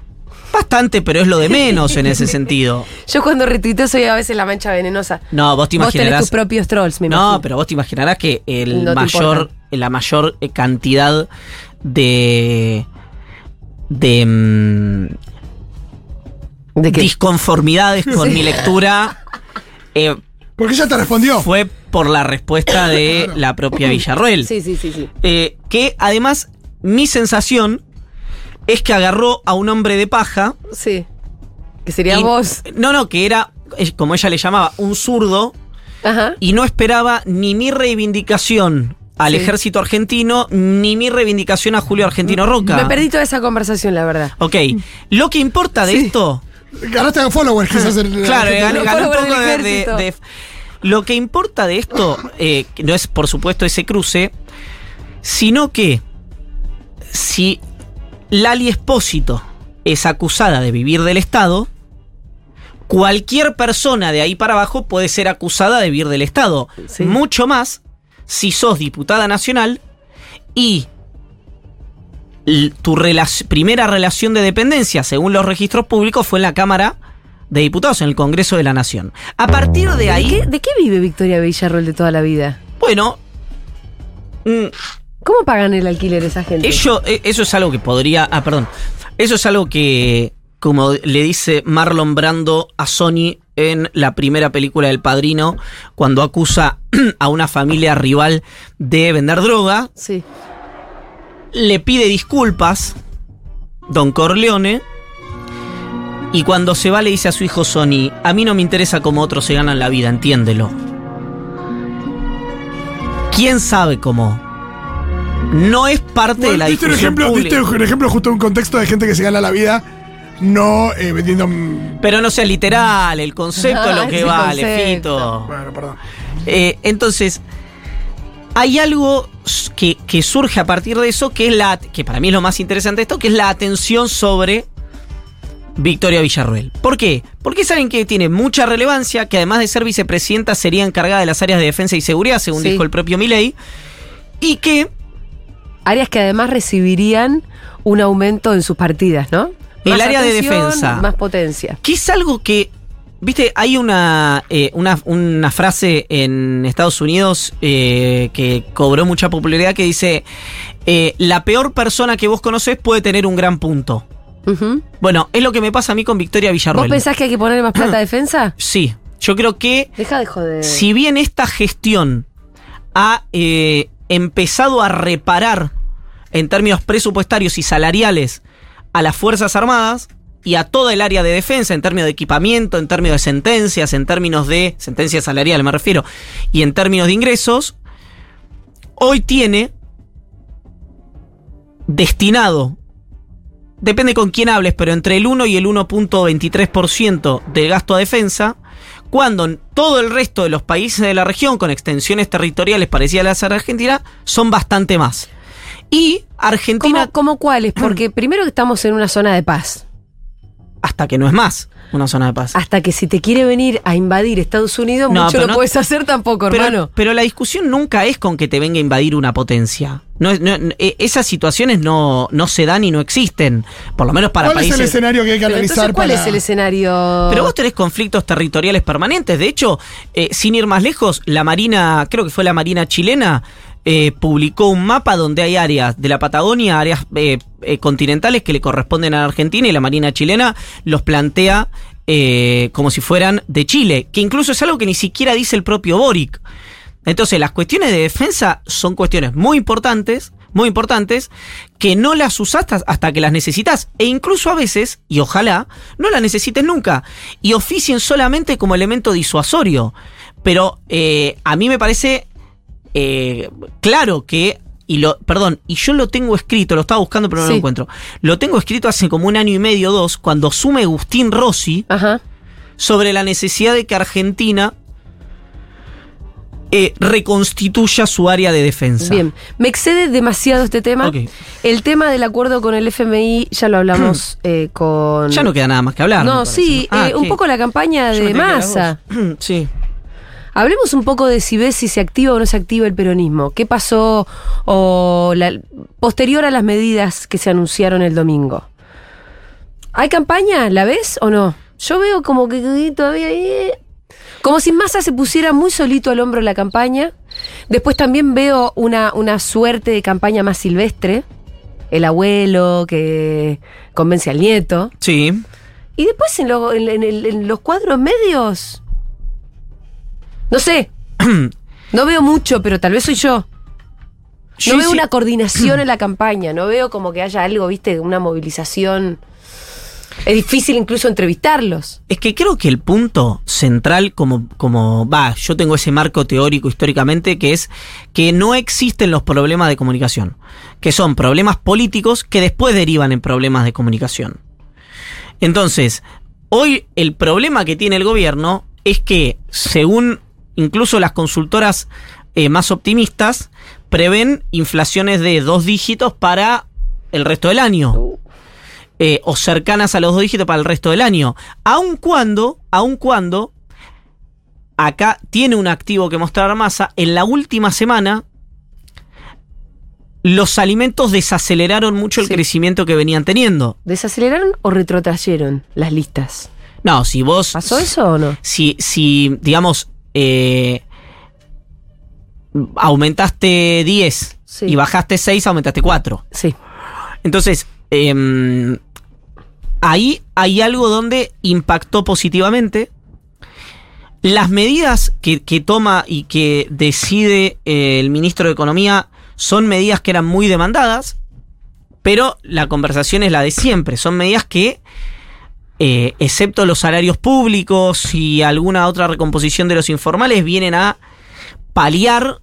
Bastante, pero es lo de menos en ese [LAUGHS] sentido. Yo cuando retuiteo soy a veces la mancha venenosa. No, vos te Vos tenés imaginarás. tus propios trolls, me imagino. No, pero vos te imaginarás que el No mayor, la mayor eh, cantidad de de mm, ¿De qué? disconformidades con [LAUGHS] mi lectura eh, Porque ella te respondió. fue por la respuesta de la propia Villarroel. Sí, sí, sí, sí. Eh, que además mi sensación es que agarró a un hombre de paja. Sí. Que sería y- vos. No, no, que era, como ella le llamaba, un zurdo Ajá. y no esperaba ni mi reivindicación al Sí. ejército argentino ni mi reivindicación a Julio Argentino Roca. Me perdí toda esa conversación, la verdad. Ok, lo que importa de Sí. esto Ganaste a followers, quizás. en- Claro, gané un poco de, de- ejército. de- Lo que importa de esto, eh, que no es por supuesto ese cruce, sino que si Lali Espósito es acusada de vivir del Estado, cualquier persona de ahí para abajo puede ser acusada de vivir del Estado. Sí. Mucho más si sos diputada nacional y tu relac- primera relación de dependencia, según los registros públicos, fue en la Cámara de Diputados, en el Congreso de la Nación. A partir de ¿De ahí, qué, de qué vive Victoria Villarroel de toda la vida? bueno, mm, ¿Cómo pagan el alquiler esa gente? ello- eh, eso es algo que podría. Ah, perdón. Eso es algo que, como le dice Marlon Brando a Sony en la primera película del Padrino, cuando acusa [CLEARS THROAT] a una familia rival de vender droga, Sí. le pide disculpas, Don Corleone, y cuando se va le dice a su hijo Sony, a mí no me interesa cómo otros se ganan la vida, entiéndelo. ¿Quién sabe cómo? No es parte de la Bueno, diste un discusión ejemplo, pública. diste un ejemplo justo en un contexto de gente que se gana la vida no eh, vendiendo. Pero no sea literal, el concepto es lo [LAUGHS] que vale, concepto. Fito. Bueno, perdón. Eh, entonces, hay algo que, que surge a partir de eso, que es la. que para mí es lo más interesante de esto, que es la atención sobre Victoria Villarruel. ¿Por qué? Porque es alguien que tiene mucha relevancia, que además de ser vicepresidenta sería encargada de las áreas de defensa y seguridad, según Sí. dijo el propio Milei, y que Áreas que además recibirían un aumento en sus partidas, ¿no? El área de defensa. Más potencia. que es algo que, viste, hay una, eh, una, una frase en Estados Unidos eh, que cobró mucha popularidad que dice, eh, la peor persona que vos conocés puede tener un gran punto. Bueno, es lo que me pasa a mí con Victoria ¿Vos Villarroel. pensás que hay que ponerle más plata a defensa? [CLEARS THROAT] Sí, yo creo que Deja de joder. si bien esta gestión ha empezado a reparar en términos presupuestarios y salariales a las Fuerzas Armadas y a toda el área de defensa en términos de equipamiento, en términos de sentencias, en términos de sentencias salariales me refiero, y en términos de ingresos, hoy tiene destinado, depende con quién hables, pero entre el 1 y el 1.23% del gasto a defensa, cuando todo el resto de los países de la región, con extensiones territoriales parecidas a las de Argentina, son bastante más. Y Argentina, ¿Cómo, cómo cuáles? [CLEARS THROAT] Porque primero que estamos en una zona de paz. hasta que no es más una zona de paz. Hasta que si te quiere venir a invadir Estados Unidos, No, mucho pero no, no- puedes hacer tampoco, hermano. Pero, la discusión nunca es con que te venga a invadir una potencia. No, es- no- eh, esas situaciones no, no se dan y no existen. Por lo menos para ¿Cuál es el países. escenario que hay que Pero analizar entonces, ¿cuál para.? es el escenario? Pero vos tenés conflictos territoriales permanentes. De hecho, eh, sin ir más lejos, la Marina, creo que fue la Marina chilena, eh, publicó un mapa donde hay áreas de la Patagonia, áreas eh, eh, continentales que le corresponden a la Argentina y la Marina chilena los plantea como si fueran de Chile, que incluso es algo que ni siquiera dice el propio Boric. Entonces, las cuestiones de defensa son cuestiones muy importantes, muy importantes, que no las usás hasta, que las necesitas. E incluso a veces, y ojalá, no las necesites nunca. Y oficien solamente como elemento disuasorio. Pero a mí me parece eh, claro que. Y lo, perdón, y yo lo tengo escrito, lo estaba buscando pero no Sí. lo encuentro. Lo tengo escrito hace como un año y medio, dos, cuando asume Agustín Rossi, Ajá. sobre la necesidad de que Argentina eh, reconstituya su área de defensa. Bien, me excede demasiado este tema. El tema del acuerdo con el FMI ya lo hablamos [CLEARS THROAT] eh, con... Ya no queda nada más que hablar. No, sí. Ah, eh, un poco la campaña Yo de vos. [CLEARS THROAT] sí. Hablemos un poco de si ves si se activa o no se activa el peronismo. ¿Qué pasó o la- posterior a las medidas que se anunciaron el domingo? ¿Hay campaña? ¿La ves o no? Yo veo como que todavía... eh, como si Massa se pusiera muy solito al hombro la campaña. Después también veo una, una suerte de campaña más silvestre. El abuelo que convence al nieto. Sí. Y después en, lo- en- en el- en los cuadros medios. No sé. [CLEARS THROAT] No veo mucho, pero tal vez soy yo. No Yo veo sí- una coordinación en la [CLEARS THROAT] campaña. No veo como que haya algo, viste, una movilización. Es difícil incluso entrevistarlos. Es que creo que el punto central, como, como va, yo tengo ese marco teórico históricamente, que es que no existen los problemas de comunicación, que son problemas políticos que después derivan en problemas de comunicación. Entonces, hoy el problema que tiene el gobierno es que, según incluso las consultoras eh, más optimistas, prevén inflaciones de dos dígitos para el resto del año eh, o cercanas a los dos dígitos para el resto del año. Aun cuando, aun cuando, acá tiene un activo que mostrar masa, en la última semana los alimentos desaceleraron mucho el Sí. crecimiento que venían teniendo. ¿Desaceleraron o retrotrayeron las listas? No, si vos... ¿Pasó eso o no? Si, si digamos, eh, aumentaste 10 Sí. y bajaste 6, aumentaste 4. Sí. Entonces, em, ahí hay algo donde impactó positivamente. Las medidas que, que toma y que decide eh, el ministro de Economía son medidas que eran muy demandadas, pero la conversación es la de siempre. Son medidas que, eh, excepto los salarios públicos y alguna otra recomposición de los informales, vienen a paliar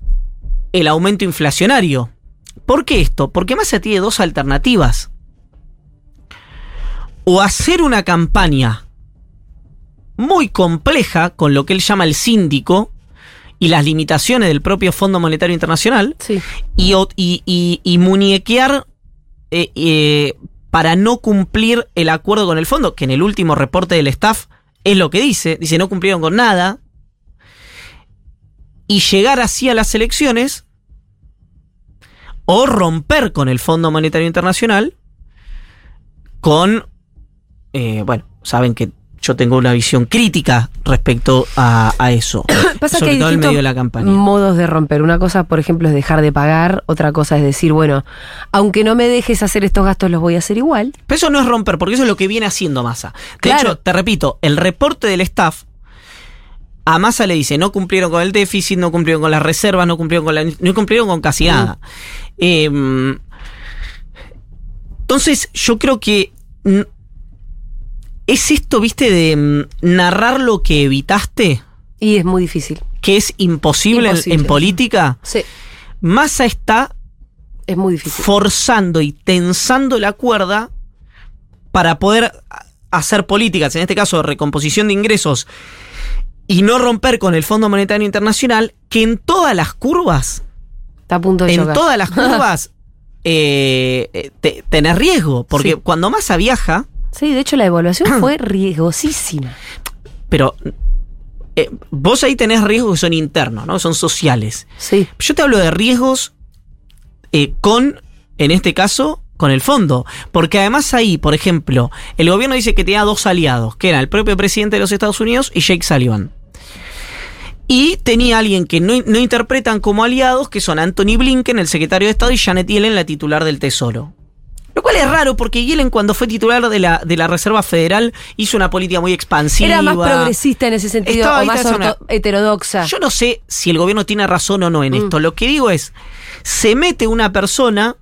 el aumento inflacionario. ¿Por qué esto? Porque Massa tiene dos alternativas. o hacer una campaña muy compleja con lo que él llama el síndico y las limitaciones del propio Fondo Monetario Internacional Sí. y, o- y- y- y muñequear eh, eh, para no cumplir el acuerdo con el fondo, que en el último reporte del staff es lo que dice, dice no cumplieron con nada, y llegar así a las elecciones o romper con el Fondo Monetario Internacional con, eh, bueno, saben que yo tengo una visión crítica respecto a, a eso, [COUGHS] Pasa sobre que hay todo en medio de la campaña. modos de romper. Una cosa, por ejemplo, es dejar de pagar. Otra cosa es decir, bueno, aunque no me dejes hacer estos gastos, los voy a hacer igual. Pero eso no es romper, porque eso es lo que viene haciendo Massa. De Claro. hecho, te repito, el reporte del staff a Massa le dice, no cumplieron con el déficit, no cumplieron con las reservas, no cumplieron con la, no cumplieron con casi nada. Eh, entonces, yo creo que mm, es esto, viste, de mm, narrar lo que evitaste, Y es muy difícil. que es imposible, en- Imposible. en política. Sí. Massa está Es muy difícil. forzando y tensando la cuerda para poder hacer políticas, en este caso recomposición de ingresos, y no romper con el Fondo Monetario Internacional, que en todas las curvas, Está a punto de en todas las [LAUGHS] curvas, eh, eh, te- tenés riesgo, porque Sí. cuando Massa viaja, Sí, de hecho la evaluación [CLEARS THROAT] fue riesgosísima. pero eh, vos ahí tenés riesgos que son internos, ¿no? Son sociales. Sí. Yo te hablo de riesgos eh, con, en este caso, con el fondo. Porque además ahí, por ejemplo, el gobierno dice que tenía dos aliados, que era el propio presidente de los Estados Unidos y Jake Sullivan. Y tenía alguien que no, no interpretan como aliados, que son Anthony Blinken, el secretario de Estado, y Janet Yellen, la titular del Tesoro. Lo cual es raro porque Yellen cuando fue titular de la, de la Reserva Federal hizo una política muy expansiva. Era más progresista en ese sentido, Estaba o más orto- heterodoxa. Yo no sé si el gobierno tiene razón o no en Mm. esto. Lo que digo es, se mete una persona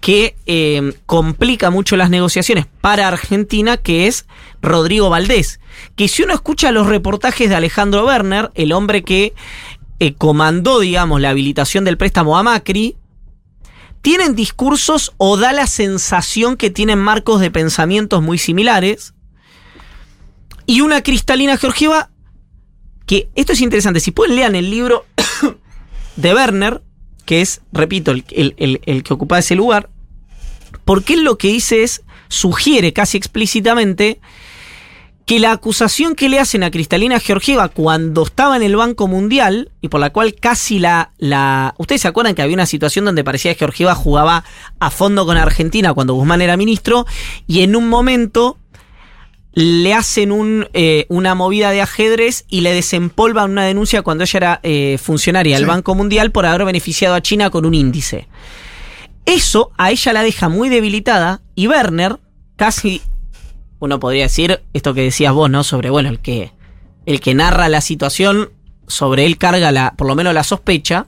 que eh, complica mucho las negociaciones para Argentina, que es Rodrigo Valdés. Que si uno escucha los reportajes de Alejandro Werner, el hombre que eh, comandó, digamos, la habilitación del préstamo a Macri, tienen discursos o da la sensación que tienen marcos de pensamientos muy similares. Y una Cristalina Georgieva que esto es interesante. Si pueden, lean el libro [COUGHS] de Werner, que es, repito, el, el- el- el que ocupa ese lugar, porque él lo que dice es, sugiere casi explícitamente que la acusación que le hacen a Cristalina Georgieva cuando estaba en el Banco Mundial, y por la cual casi la, la... ¿Ustedes se acuerdan que había una situación donde parecía que Georgieva jugaba a fondo con Argentina cuando Guzmán era ministro, y en un momento le hacen un, eh, una movida de ajedrez y le desempolvan una denuncia cuando ella era eh, funcionaria del Sí. Banco Mundial por haber beneficiado a China con un índice. Eso a ella la deja muy debilitada y Werner, casi, uno podría decir esto que decías vos, ¿no? Sobre, bueno, el que, el que narra la situación, sobre él carga la, por lo menos la sospecha,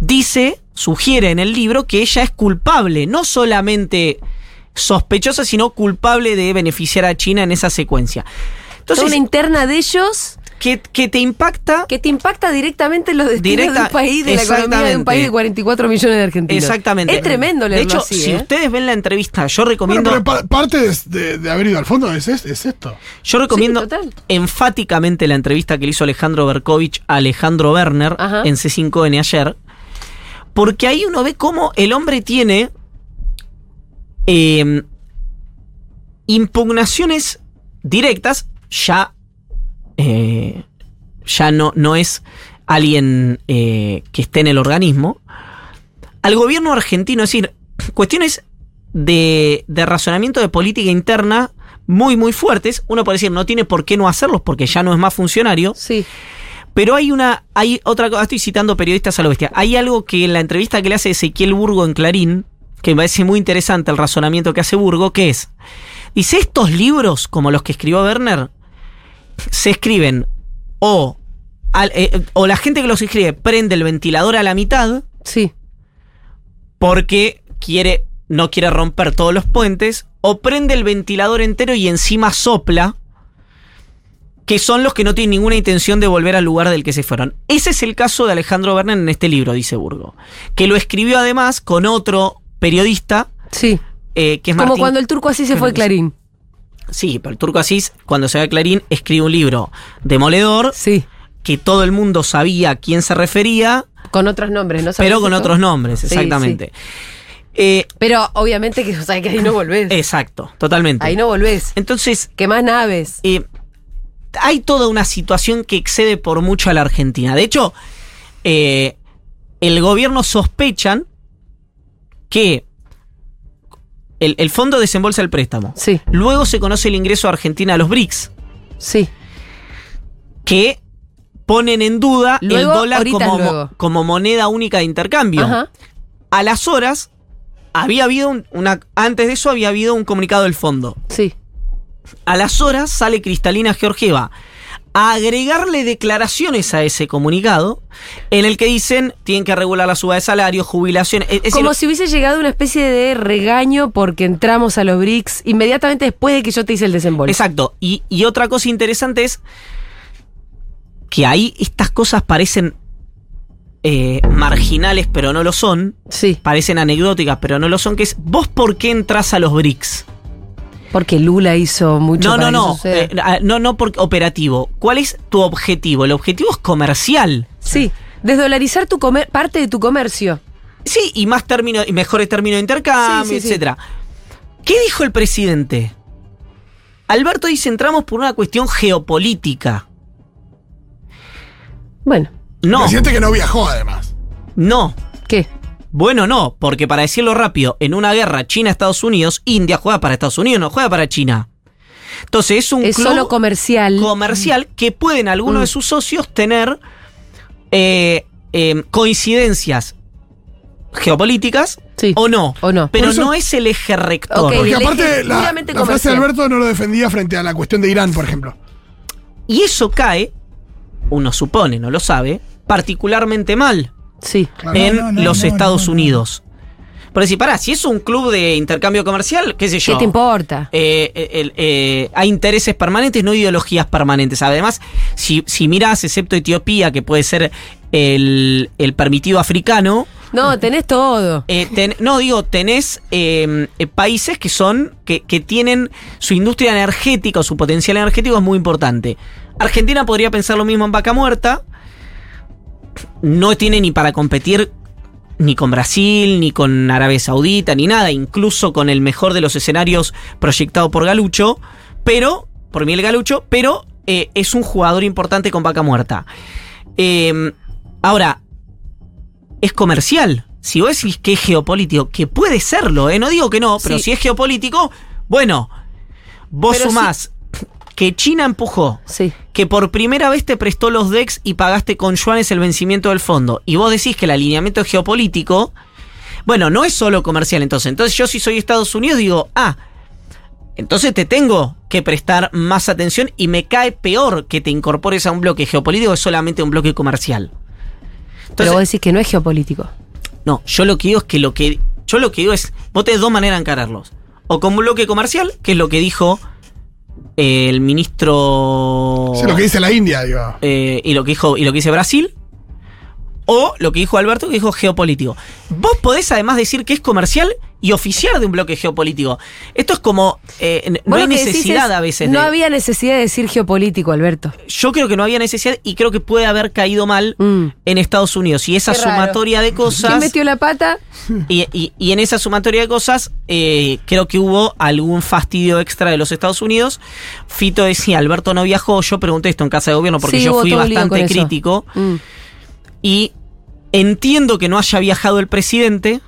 dice, sugiere en el libro que ella es culpable, no solamente sospechosa, sino culpable de beneficiar a China en esa secuencia. Toda Entonces, una interna de ellos que, que te impacta que te impacta directamente en los destinos Directa- de un país, de la economía de un país de 44 millones de argentinos. Exactamente. Es tremendo De hecho, así, si ¿eh? ustedes ven la entrevista, yo Bueno, recomiendo, pero pa- parte de, de- de haber ido al fondo es, es, es esto. yo recomiendo Sí, enfáticamente la entrevista que le hizo Alejandro Berkovich a Alejandro Werner Ajá. en C5N ayer, porque ahí uno ve cómo el hombre tiene eh, impugnaciones directas, ya, eh, ya no, no es alguien eh, que esté en el organismo, al gobierno argentino, es decir, cuestiones de, de razonamiento de política interna muy, muy fuertes. Uno puede decir, no tiene por qué no hacerlos porque ya no es más funcionario. Sí. Pero hay una, hay otra cosa, estoy citando periodistas a lo bestia. Hay algo que en la entrevista que le hace Ezequiel Burgo en Clarín, que me parece muy interesante el razonamiento que hace Burgo, que es, dice, estos libros, como los que escribió Werner, se escriben o, al- eh, o la gente que los escribe prende el ventilador a la mitad, Sí. porque quiere, no quiere romper todos los puentes, o prende el ventilador entero y encima sopla, que son los que no tienen ninguna intención de volver al lugar del que se fueron. Ese es el caso de Alejandro Werner en este libro, dice Burgo, que lo escribió además con otro periodista, Sí. eh, que es Como Martín cuando el turco así se fue Clarín. Sí, pero el turco Asís, cuando se va a Clarín, escribe un libro demoledor Sí. que todo el mundo sabía a quién se refería, Con otros nombres, ¿no? ¿Sabes pero con eso? otros nombres, Sí, exactamente. Eh, Pero obviamente que, o sea, que ahí no volvés. exacto, totalmente. Ahí no volvés. Entonces, ¿Qué más naves? eh, hay toda una situación que excede por mucho a la Argentina. De hecho, eh, el gobierno sospechan que el, el fondo desembolsa el préstamo. Sí, Luego se conoce el ingreso de Argentina a los BRICS, sí. que ponen en duda Luego, el dólar como, mo- luego. como moneda única de intercambio. Ajá. A las horas, había habido un- una. Antes de eso había habido un comunicado del fondo. Sí. A las horas sale Cristalina Georgieva a agregarle declaraciones a ese comunicado en el que dicen tienen que regular la suba de salario, jubilación. Es, es decir, Como si hubiese llegado una especie de regaño porque entramos a los BRICS inmediatamente después de que yo te hice el desembolso. Exacto. Y, y otra cosa interesante es que ahí estas cosas parecen eh, marginales, pero no lo son. Sí, Parecen anecdóticas, pero no lo son. Que es, ¿vos por qué entras a los BRICS? Porque Lula hizo mucho No, para no, que no. eh, ah, no, no por operativo. ¿Cuál es tu objetivo? El objetivo es comercial. Sí, desdolarizar tu comer parte de tu comercio. Sí, y más términos, y mejores términos de intercambio, Sí, sí, sí. etcétera. ¿Qué dijo el presidente? Alberto dice entramos por una cuestión geopolítica. Bueno, No, Presidente que no viajó, además. no. ¿qué? Bueno, no, porque para decirlo rápido, en una guerra China-Estados Unidos, India juega para Estados Unidos, no juega para China. Entonces es un Es club solo comercial. comercial que pueden algunos Mm. de sus socios tener eh, eh, coincidencias geopolíticas Sí. o no. O no. Pero eso- no es el eje rector. Porque aparte, la, frase de. Alberto no lo defendía frente a la cuestión de Irán, por ejemplo. Y eso cae, uno supone, no lo sabe, particularmente mal Sí. Claro. en no, no, los no, Estados no, no. Unidos. Por decir, pará, si es un club de intercambio comercial, qué sé yo. ¿Qué te importa? Eh, eh, eh, hay intereses permanentes, no ideologías permanentes. Además, si, si miras, excepto Etiopía, que puede ser el, el permitido africano, No, tenés todo. eh, ten- no digo, tenés eh, eh, países que son, que, que tienen su industria energética o su potencial energético es muy importante. Argentina podría pensar lo mismo en Vaca Muerta. No tiene ni para competir ni con Brasil, ni con Arabia Saudita, ni nada, incluso con el mejor de los escenarios proyectado por Galucho, pero, por Miguel Galucho, pero eh, es un jugador importante con Vaca Muerta. Eh, ahora, es comercial. Si vos decís que es geopolítico, que puede serlo, ¿eh? no digo que no, pero Sí. si es geopolítico, bueno, vos Pero sumás que China empujó, Sí. que por primera vez te prestó los DEX y pagaste con yuanes el vencimiento del fondo, y vos decís que el alineamiento es geopolítico, bueno, no es solo comercial entonces. Entonces yo si soy Estados Unidos digo, ah, entonces te tengo que prestar más atención y me cae peor que te incorpores a un bloque geopolítico que solamente un bloque comercial. Pero Entonces, vos decís que no es geopolítico. no, yo lo que digo es que lo que. Yo lo que digo es. Vos tenés dos maneras de encararlos. O como un bloque comercial, que es lo que dijo el ministro. Lo que dice la India, digo. eh, y lo que dijo. Y lo que dice Brasil. O lo que dijo Alberto, que dijo geopolítico. Vos podés además decir que es comercial y oficiar de un bloque geopolítico. Esto es como. eh, no hay necesidad es, a veces No de- había necesidad de decir geopolítico, Alberto. Yo creo que no había necesidad y creo que puede haber caído mal Mm. en Estados Unidos. Y esa Qué raro. sumatoria de cosas. ¿Quién metió la pata? Y, y- y en esa sumatoria de cosas, eh, creo que hubo algún fastidio extra de los Estados Unidos. Fito decía, Alberto no viajó, yo pregunté esto en casa de gobierno porque Sí, yo fui bastante crítico. Mm. Y entiendo que no haya viajado el presidente,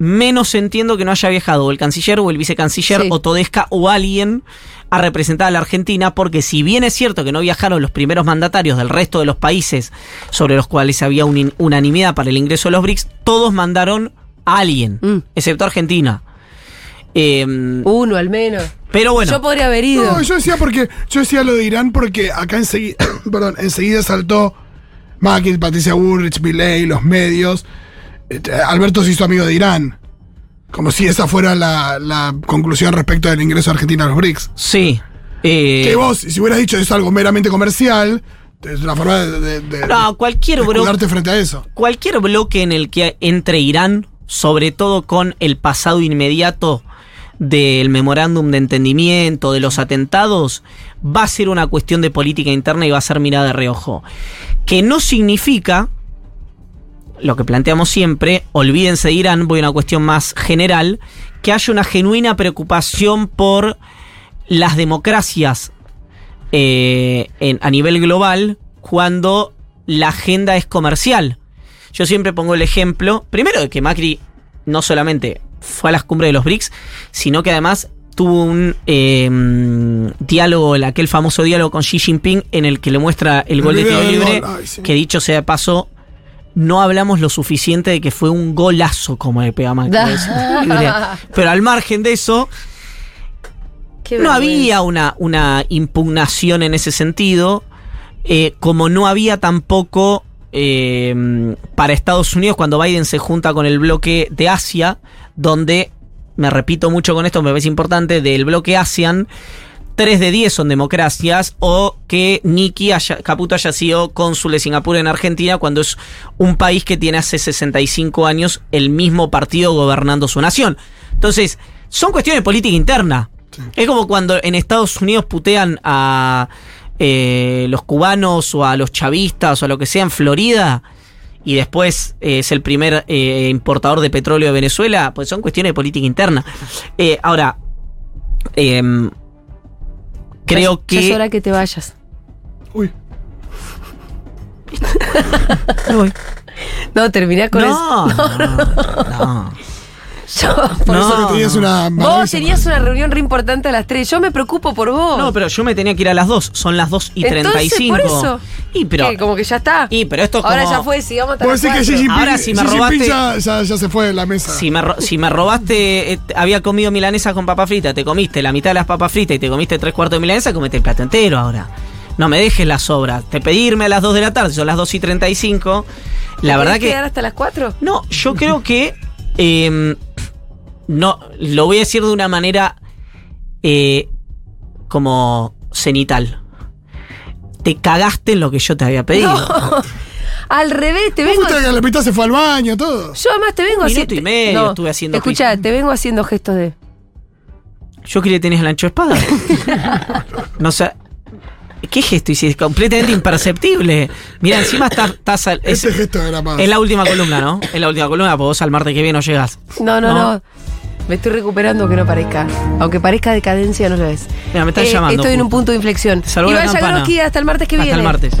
menos entiendo que no haya viajado o el canciller o el vicecanciller Sí. o Todesca o alguien a representar a la Argentina, porque si bien es cierto que no viajaron los primeros mandatarios del resto de los países sobre los cuales había un- unanimidad para el ingreso de los BRICS, todos mandaron a alguien, Mm. excepto Argentina. Em, Uno al menos. pero bueno, Yo podría haber ido. No, yo decía porque yo decía lo de Irán porque acá enseguida, [COUGHS] perdón, enseguida saltó Macri, Patricia Bullrich, Milley, los medios. Este, Alberto se hizo amigo de Irán. Como si esa fuera la, la conclusión respecto del ingreso de Argentina a los BRICS. sí. eh, que vos, si hubieras dicho es algo meramente comercial, es una forma de, de, no, cualquier de escudarte frente a eso. cualquier bloque en el que entre Irán, sobre todo con el pasado inmediato del memorándum de entendimiento, de los atentados, va a ser una cuestión de política interna y va a ser mirada de reojo. Que no significa, lo que planteamos siempre, olvídense de Irán, voy a una cuestión más general, que haya una genuina preocupación por las democracias eh, en- a nivel global cuando la agenda es comercial. Yo siempre pongo el ejemplo, primero de que Macri no solamente fue a las cumbres de los BRICS, sino que además tuvo un eh, diálogo, el- aquel famoso diálogo con Xi Jinping en el que le muestra el, gol de tiro libre, que dicho sea de paso, no hablamos lo suficiente de que fue un golazo como le pega. [LAUGHS] Pero al margen de eso, Qué no vergüenza. había una, una impugnación en ese sentido, eh, como no había tampoco eh, para Estados Unidos cuando Biden se junta con el bloque de Asia, donde, me repito mucho con esto, me parece importante, del bloque ASEAN, 3 de 10 son democracias, o que Nikki haya, Caputo haya sido cónsul de Singapur en Argentina, cuando es un país que tiene hace 65 años el mismo partido gobernando su nación. Entonces, son cuestiones de política interna. Es como cuando en Estados Unidos putean a eh, los cubanos o a los chavistas o a lo que sea en Florida y después eh, es el primer eh, importador de petróleo de Venezuela, pues son cuestiones de política interna. Eh, ahora, em, creo Ya es que... hora que te vayas. Uy. [LAUGHS] Me voy. No, terminá con No, eso. [LAUGHS] no, no. Yo, [LAUGHS] Por No, eso tenías una vos tenías una reunión re importante a las 3. Yo me preocupo por vos. No, pero yo me tenía que ir a las 2. Son las 2 y Entonces, 35. por eso. Y pero, ¿Qué? Como que ya está. y, pero esto es Ahora como- ya fue, sigamos las decís que. Jinping, Ahora, si me robaste- ya, ya- ya se fue de la mesa. Si me, si me robaste, eh, había comido milanesa con papa frita, te comiste la mitad de las papas fritas y te comiste tres cuartos de milanesa, comete el plato entero ahora. No me dejes las sobras. Te pedirme a las 2 de la tarde, son las 2 y 35. La ¿Te verdad que. quedar hasta las 4? No, yo creo que. eh, no, lo voy a decir de una manera. eh, como cenital. Te cagaste en lo que yo te había pedido. [LAUGHS] Al revés, te vengo. fuiste que la mitad se fue al baño, todo. Yo además te vengo Un haciendo. minuto y medio estuve haciendo Escucha, te vengo haciendo gestos de. Yo creí que tenías el ancho de espada. [LAUGHS] no sé. ¿Qué gesto hiciste? Completamente imperceptible. Mira, encima estás. estás al- es, Ese gesto era más. es la última columna, ¿no? Es la última columna, porque vos al martes que viene no llegas. No, no, No. no. Me estoy recuperando que no parezca. Aunque parezca decadencia, no lo es. Mira, me están Eh, llamando. Estoy en un punto de inflexión. La Iván. Jagroski, hasta el martes que Hasta viene. el martes.